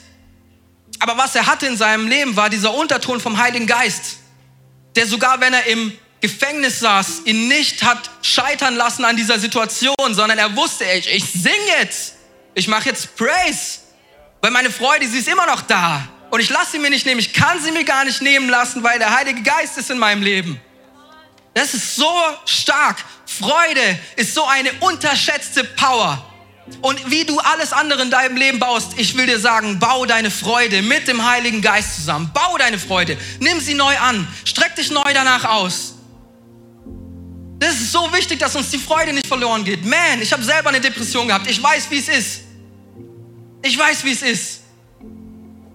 Aber was er hatte in seinem Leben war dieser Unterton vom Heiligen Geist, der sogar wenn er im Gefängnis saß, ihn nicht hat scheitern lassen an dieser Situation, sondern er wusste, ich, ich sing jetzt, ich mache jetzt Praise, weil meine Freude, sie ist immer noch da. Und ich lasse sie mir nicht nehmen, ich kann sie mir gar nicht nehmen lassen, weil der Heilige Geist ist in meinem Leben. Das ist so stark. Freude ist so eine unterschätzte Power. Und wie du alles andere in deinem Leben baust, ich will dir sagen, bau deine Freude mit dem Heiligen Geist zusammen. Bau deine Freude. Nimm sie neu an. Streck dich neu danach aus. Das ist so wichtig, dass uns die Freude nicht verloren geht. Man, ich habe selber eine Depression gehabt. Ich weiß, wie es ist. Ich weiß, wie es ist.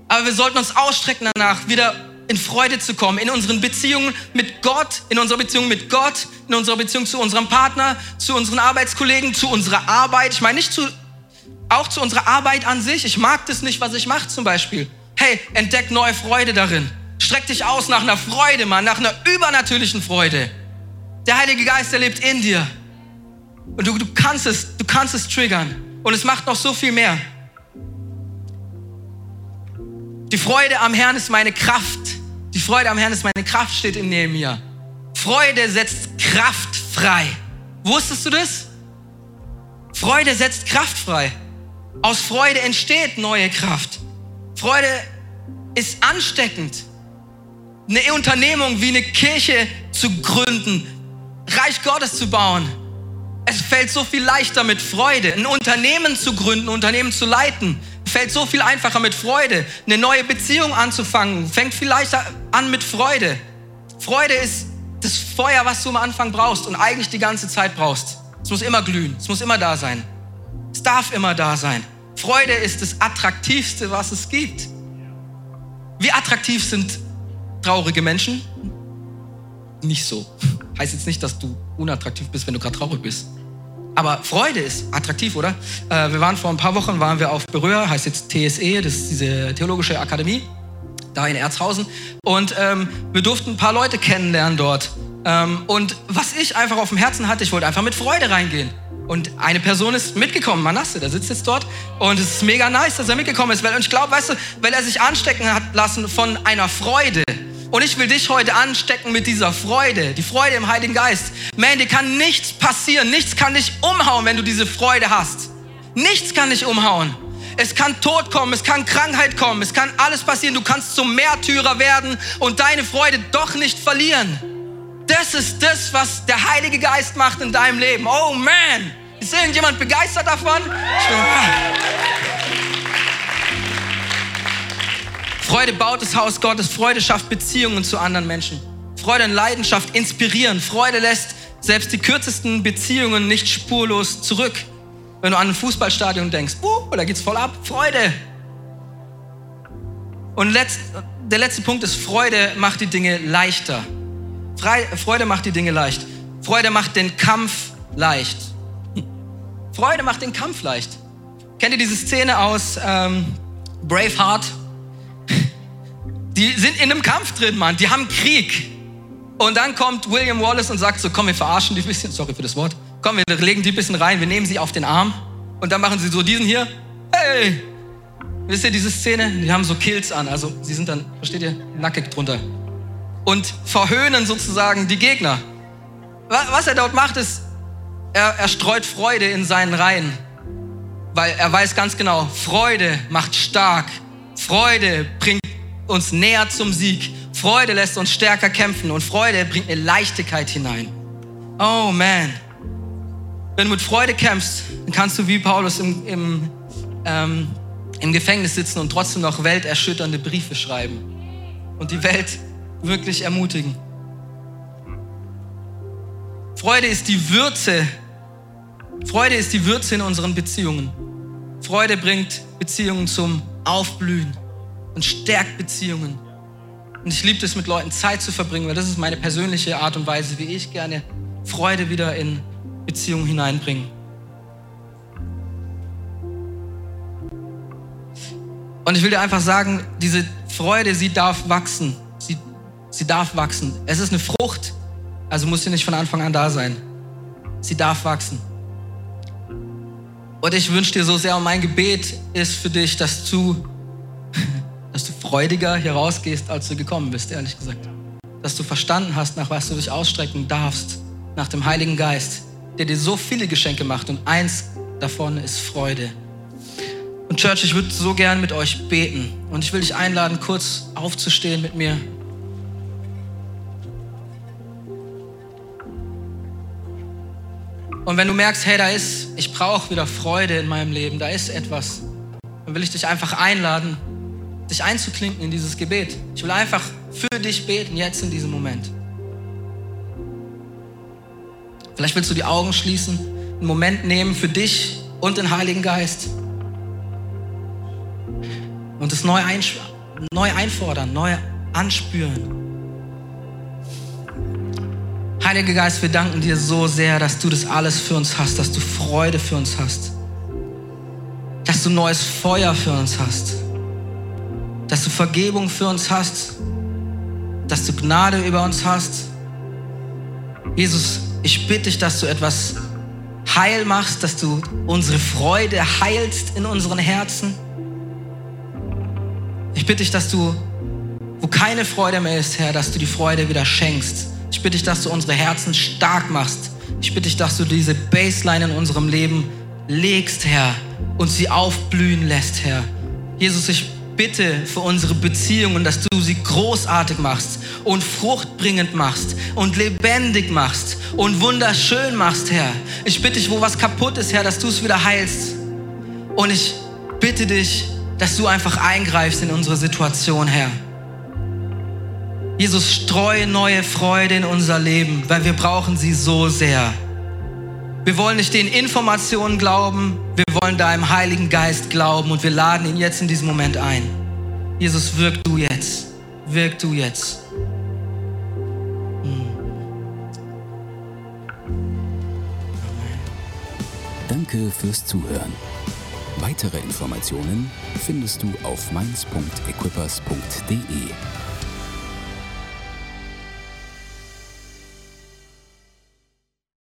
Aber wir sollten uns ausstrecken danach, wieder in Freude zu kommen, in unseren Beziehungen mit Gott, in unserer Beziehung mit Gott, in unserer Beziehung zu unserem Partner, zu unseren Arbeitskollegen, zu unserer Arbeit. Ich meine nicht zu, Auch zu unserer Arbeit an sich. Ich mag das nicht, was ich mache zum Beispiel. Hey, entdeck neue Freude darin. Streck dich aus nach einer Freude, Mann, nach einer übernatürlichen Freude. Der Heilige Geist, der lebt in dir. Und du, du kannst es, du kannst es triggern. Und es macht noch so viel mehr. Die Freude am Herrn ist meine Kraft. Die Freude am Herrn ist meine Kraft, steht in mir. Freude setzt Kraft frei. Wusstest du das? Freude setzt Kraft frei. Aus Freude entsteht neue Kraft. Freude ist ansteckend. Eine Unternehmung wie eine Kirche zu gründen, Reich Gottes zu bauen. Es fällt so viel leichter mit Freude. Ein Unternehmen zu gründen, ein Unternehmen zu leiten, fällt so viel einfacher mit Freude. Eine neue Beziehung anzufangen, fängt viel leichter an mit Freude. Freude ist das Feuer, was du am Anfang brauchst und eigentlich die ganze Zeit brauchst. Es muss immer glühen, es muss immer da sein. Es darf immer da sein. Freude ist das Attraktivste, was es gibt. Wie attraktiv sind traurige Menschen? Nicht so. Heißt jetzt nicht, dass du unattraktiv bist, wenn du gerade traurig bist. Aber Freude ist attraktiv, oder? Äh, wir waren vor ein paar Wochen waren wir auf Berühr, heißt jetzt TSE, das ist diese theologische Akademie, da in Erzhausen. Und ähm, wir durften ein paar Leute kennenlernen dort. Ähm, und was ich einfach auf dem Herzen hatte, ich wollte einfach mit Freude reingehen. Und eine Person ist mitgekommen, Manasse, der sitzt jetzt dort. Und es ist mega nice, dass er mitgekommen ist. Weil, und ich glaube, weißt du, weil er sich anstecken hat lassen von einer Freude. Und ich will dich heute anstecken mit dieser Freude, die Freude im Heiligen Geist. Man, dir kann nichts passieren, nichts kann dich umhauen, wenn du diese Freude hast. Nichts kann dich umhauen. Es kann Tod kommen, es kann Krankheit kommen, es kann alles passieren. Du kannst zum Märtyrer werden und deine Freude doch nicht verlieren. Das ist das, was der Heilige Geist macht in deinem Leben. Oh man, ist irgendjemand begeistert davon? Freude baut das Haus Gottes. Freude schafft Beziehungen zu anderen Menschen. Freude und Leidenschaft inspirieren. Freude lässt selbst die kürzesten Beziehungen nicht spurlos zurück. Wenn du an ein Fußballstadion denkst, uh, da geht's voll ab. Freude. Und letzt, der letzte Punkt ist, Freude macht die Dinge leichter. Freude macht die Dinge leicht. Freude macht den Kampf leicht. Freude macht den Kampf leicht. Kennt ihr diese Szene aus ähm, Braveheart? Die sind in einem Kampf drin, Mann. Die haben Krieg. Und dann kommt William Wallace und sagt so, komm, wir verarschen die ein bisschen. Sorry für das Wort. Komm, wir legen die ein bisschen rein. Wir nehmen sie auf den Arm. Und dann machen sie so diesen hier. Hey! Wisst ihr diese Szene? Die haben so Kills an. Also sie sind dann, versteht ihr, nackig drunter. Und verhöhnen sozusagen die Gegner. Was er dort macht, ist, er, er streut Freude in seinen Reihen. Weil er weiß ganz genau, Freude macht stark. Freude bringt uns näher zum Sieg. Freude lässt uns stärker kämpfen und Freude bringt eine Leichtigkeit hinein. Oh man. Wenn du mit Freude kämpfst, dann kannst du wie Paulus im, im, ähm, im Gefängnis sitzen und trotzdem noch welterschütternde Briefe schreiben und die Welt wirklich ermutigen. Freude ist die Würze. Freude ist die Würze in unseren Beziehungen. Freude bringt Beziehungen zum Aufblühen und stärkt Beziehungen. Und ich liebe es, mit Leuten Zeit zu verbringen, weil das ist meine persönliche Art und Weise, wie ich gerne Freude wieder in Beziehungen hineinbringe. Und ich will dir einfach sagen, diese Freude, sie darf wachsen. Sie, sie darf wachsen. Es ist eine Frucht, also muss sie nicht von Anfang an da sein. Sie darf wachsen. Und ich wünsche dir so sehr, und mein Gebet ist für dich, dass du dass du freudiger hier rausgehst, als du gekommen bist, ehrlich gesagt. Dass du verstanden hast, nach was du dich ausstrecken darfst, nach dem Heiligen Geist, der dir so viele Geschenke macht und eins davon ist Freude. Und Church, ich würde so gern mit euch beten und ich will dich einladen, kurz aufzustehen mit mir. Und wenn du merkst, hey, da ist, ich brauche wieder Freude in meinem Leben, da ist etwas, dann will ich dich einfach einladen, dich einzuklinken in dieses Gebet. Ich will einfach für dich beten, jetzt in diesem Moment. Vielleicht willst du die Augen schließen, einen Moment nehmen für dich und den Heiligen Geist und es neu, neu einfordern, neu anspüren. Heiliger Geist, wir danken dir so sehr, dass du das alles für uns hast, dass du Freude für uns hast dass du neues Feuer für uns hast, dass du Vergebung für uns hast, dass du Gnade über uns hast. Jesus, ich bitte dich, dass du etwas heil machst, dass du unsere Freude heilst in unseren Herzen. Ich bitte dich, dass du, wo keine Freude mehr ist, Herr, dass du die Freude wieder schenkst. Ich bitte dich, dass du unsere Herzen stark machst. Ich bitte dich, dass du diese Baseline in unserem Leben legst, Herr, und sie aufblühen lässt, Herr. Jesus, ich bitte für unsere Beziehungen, dass du sie großartig machst und fruchtbringend machst und lebendig machst und wunderschön machst, Herr. Ich bitte dich, wo was kaputt ist, Herr, dass du es wieder heilst. Und ich bitte dich, dass du einfach eingreifst in unsere Situation, Herr. Jesus, streue neue Freude in unser Leben, weil wir brauchen sie so sehr. Wir wollen nicht den Informationen glauben, wir wollen deinem Heiligen Geist glauben und wir laden ihn jetzt in diesem Moment ein. Jesus, wirk du jetzt, wirk du jetzt. Hm. Danke fürs Zuhören. Weitere Informationen findest du auf mainz.equippers.de.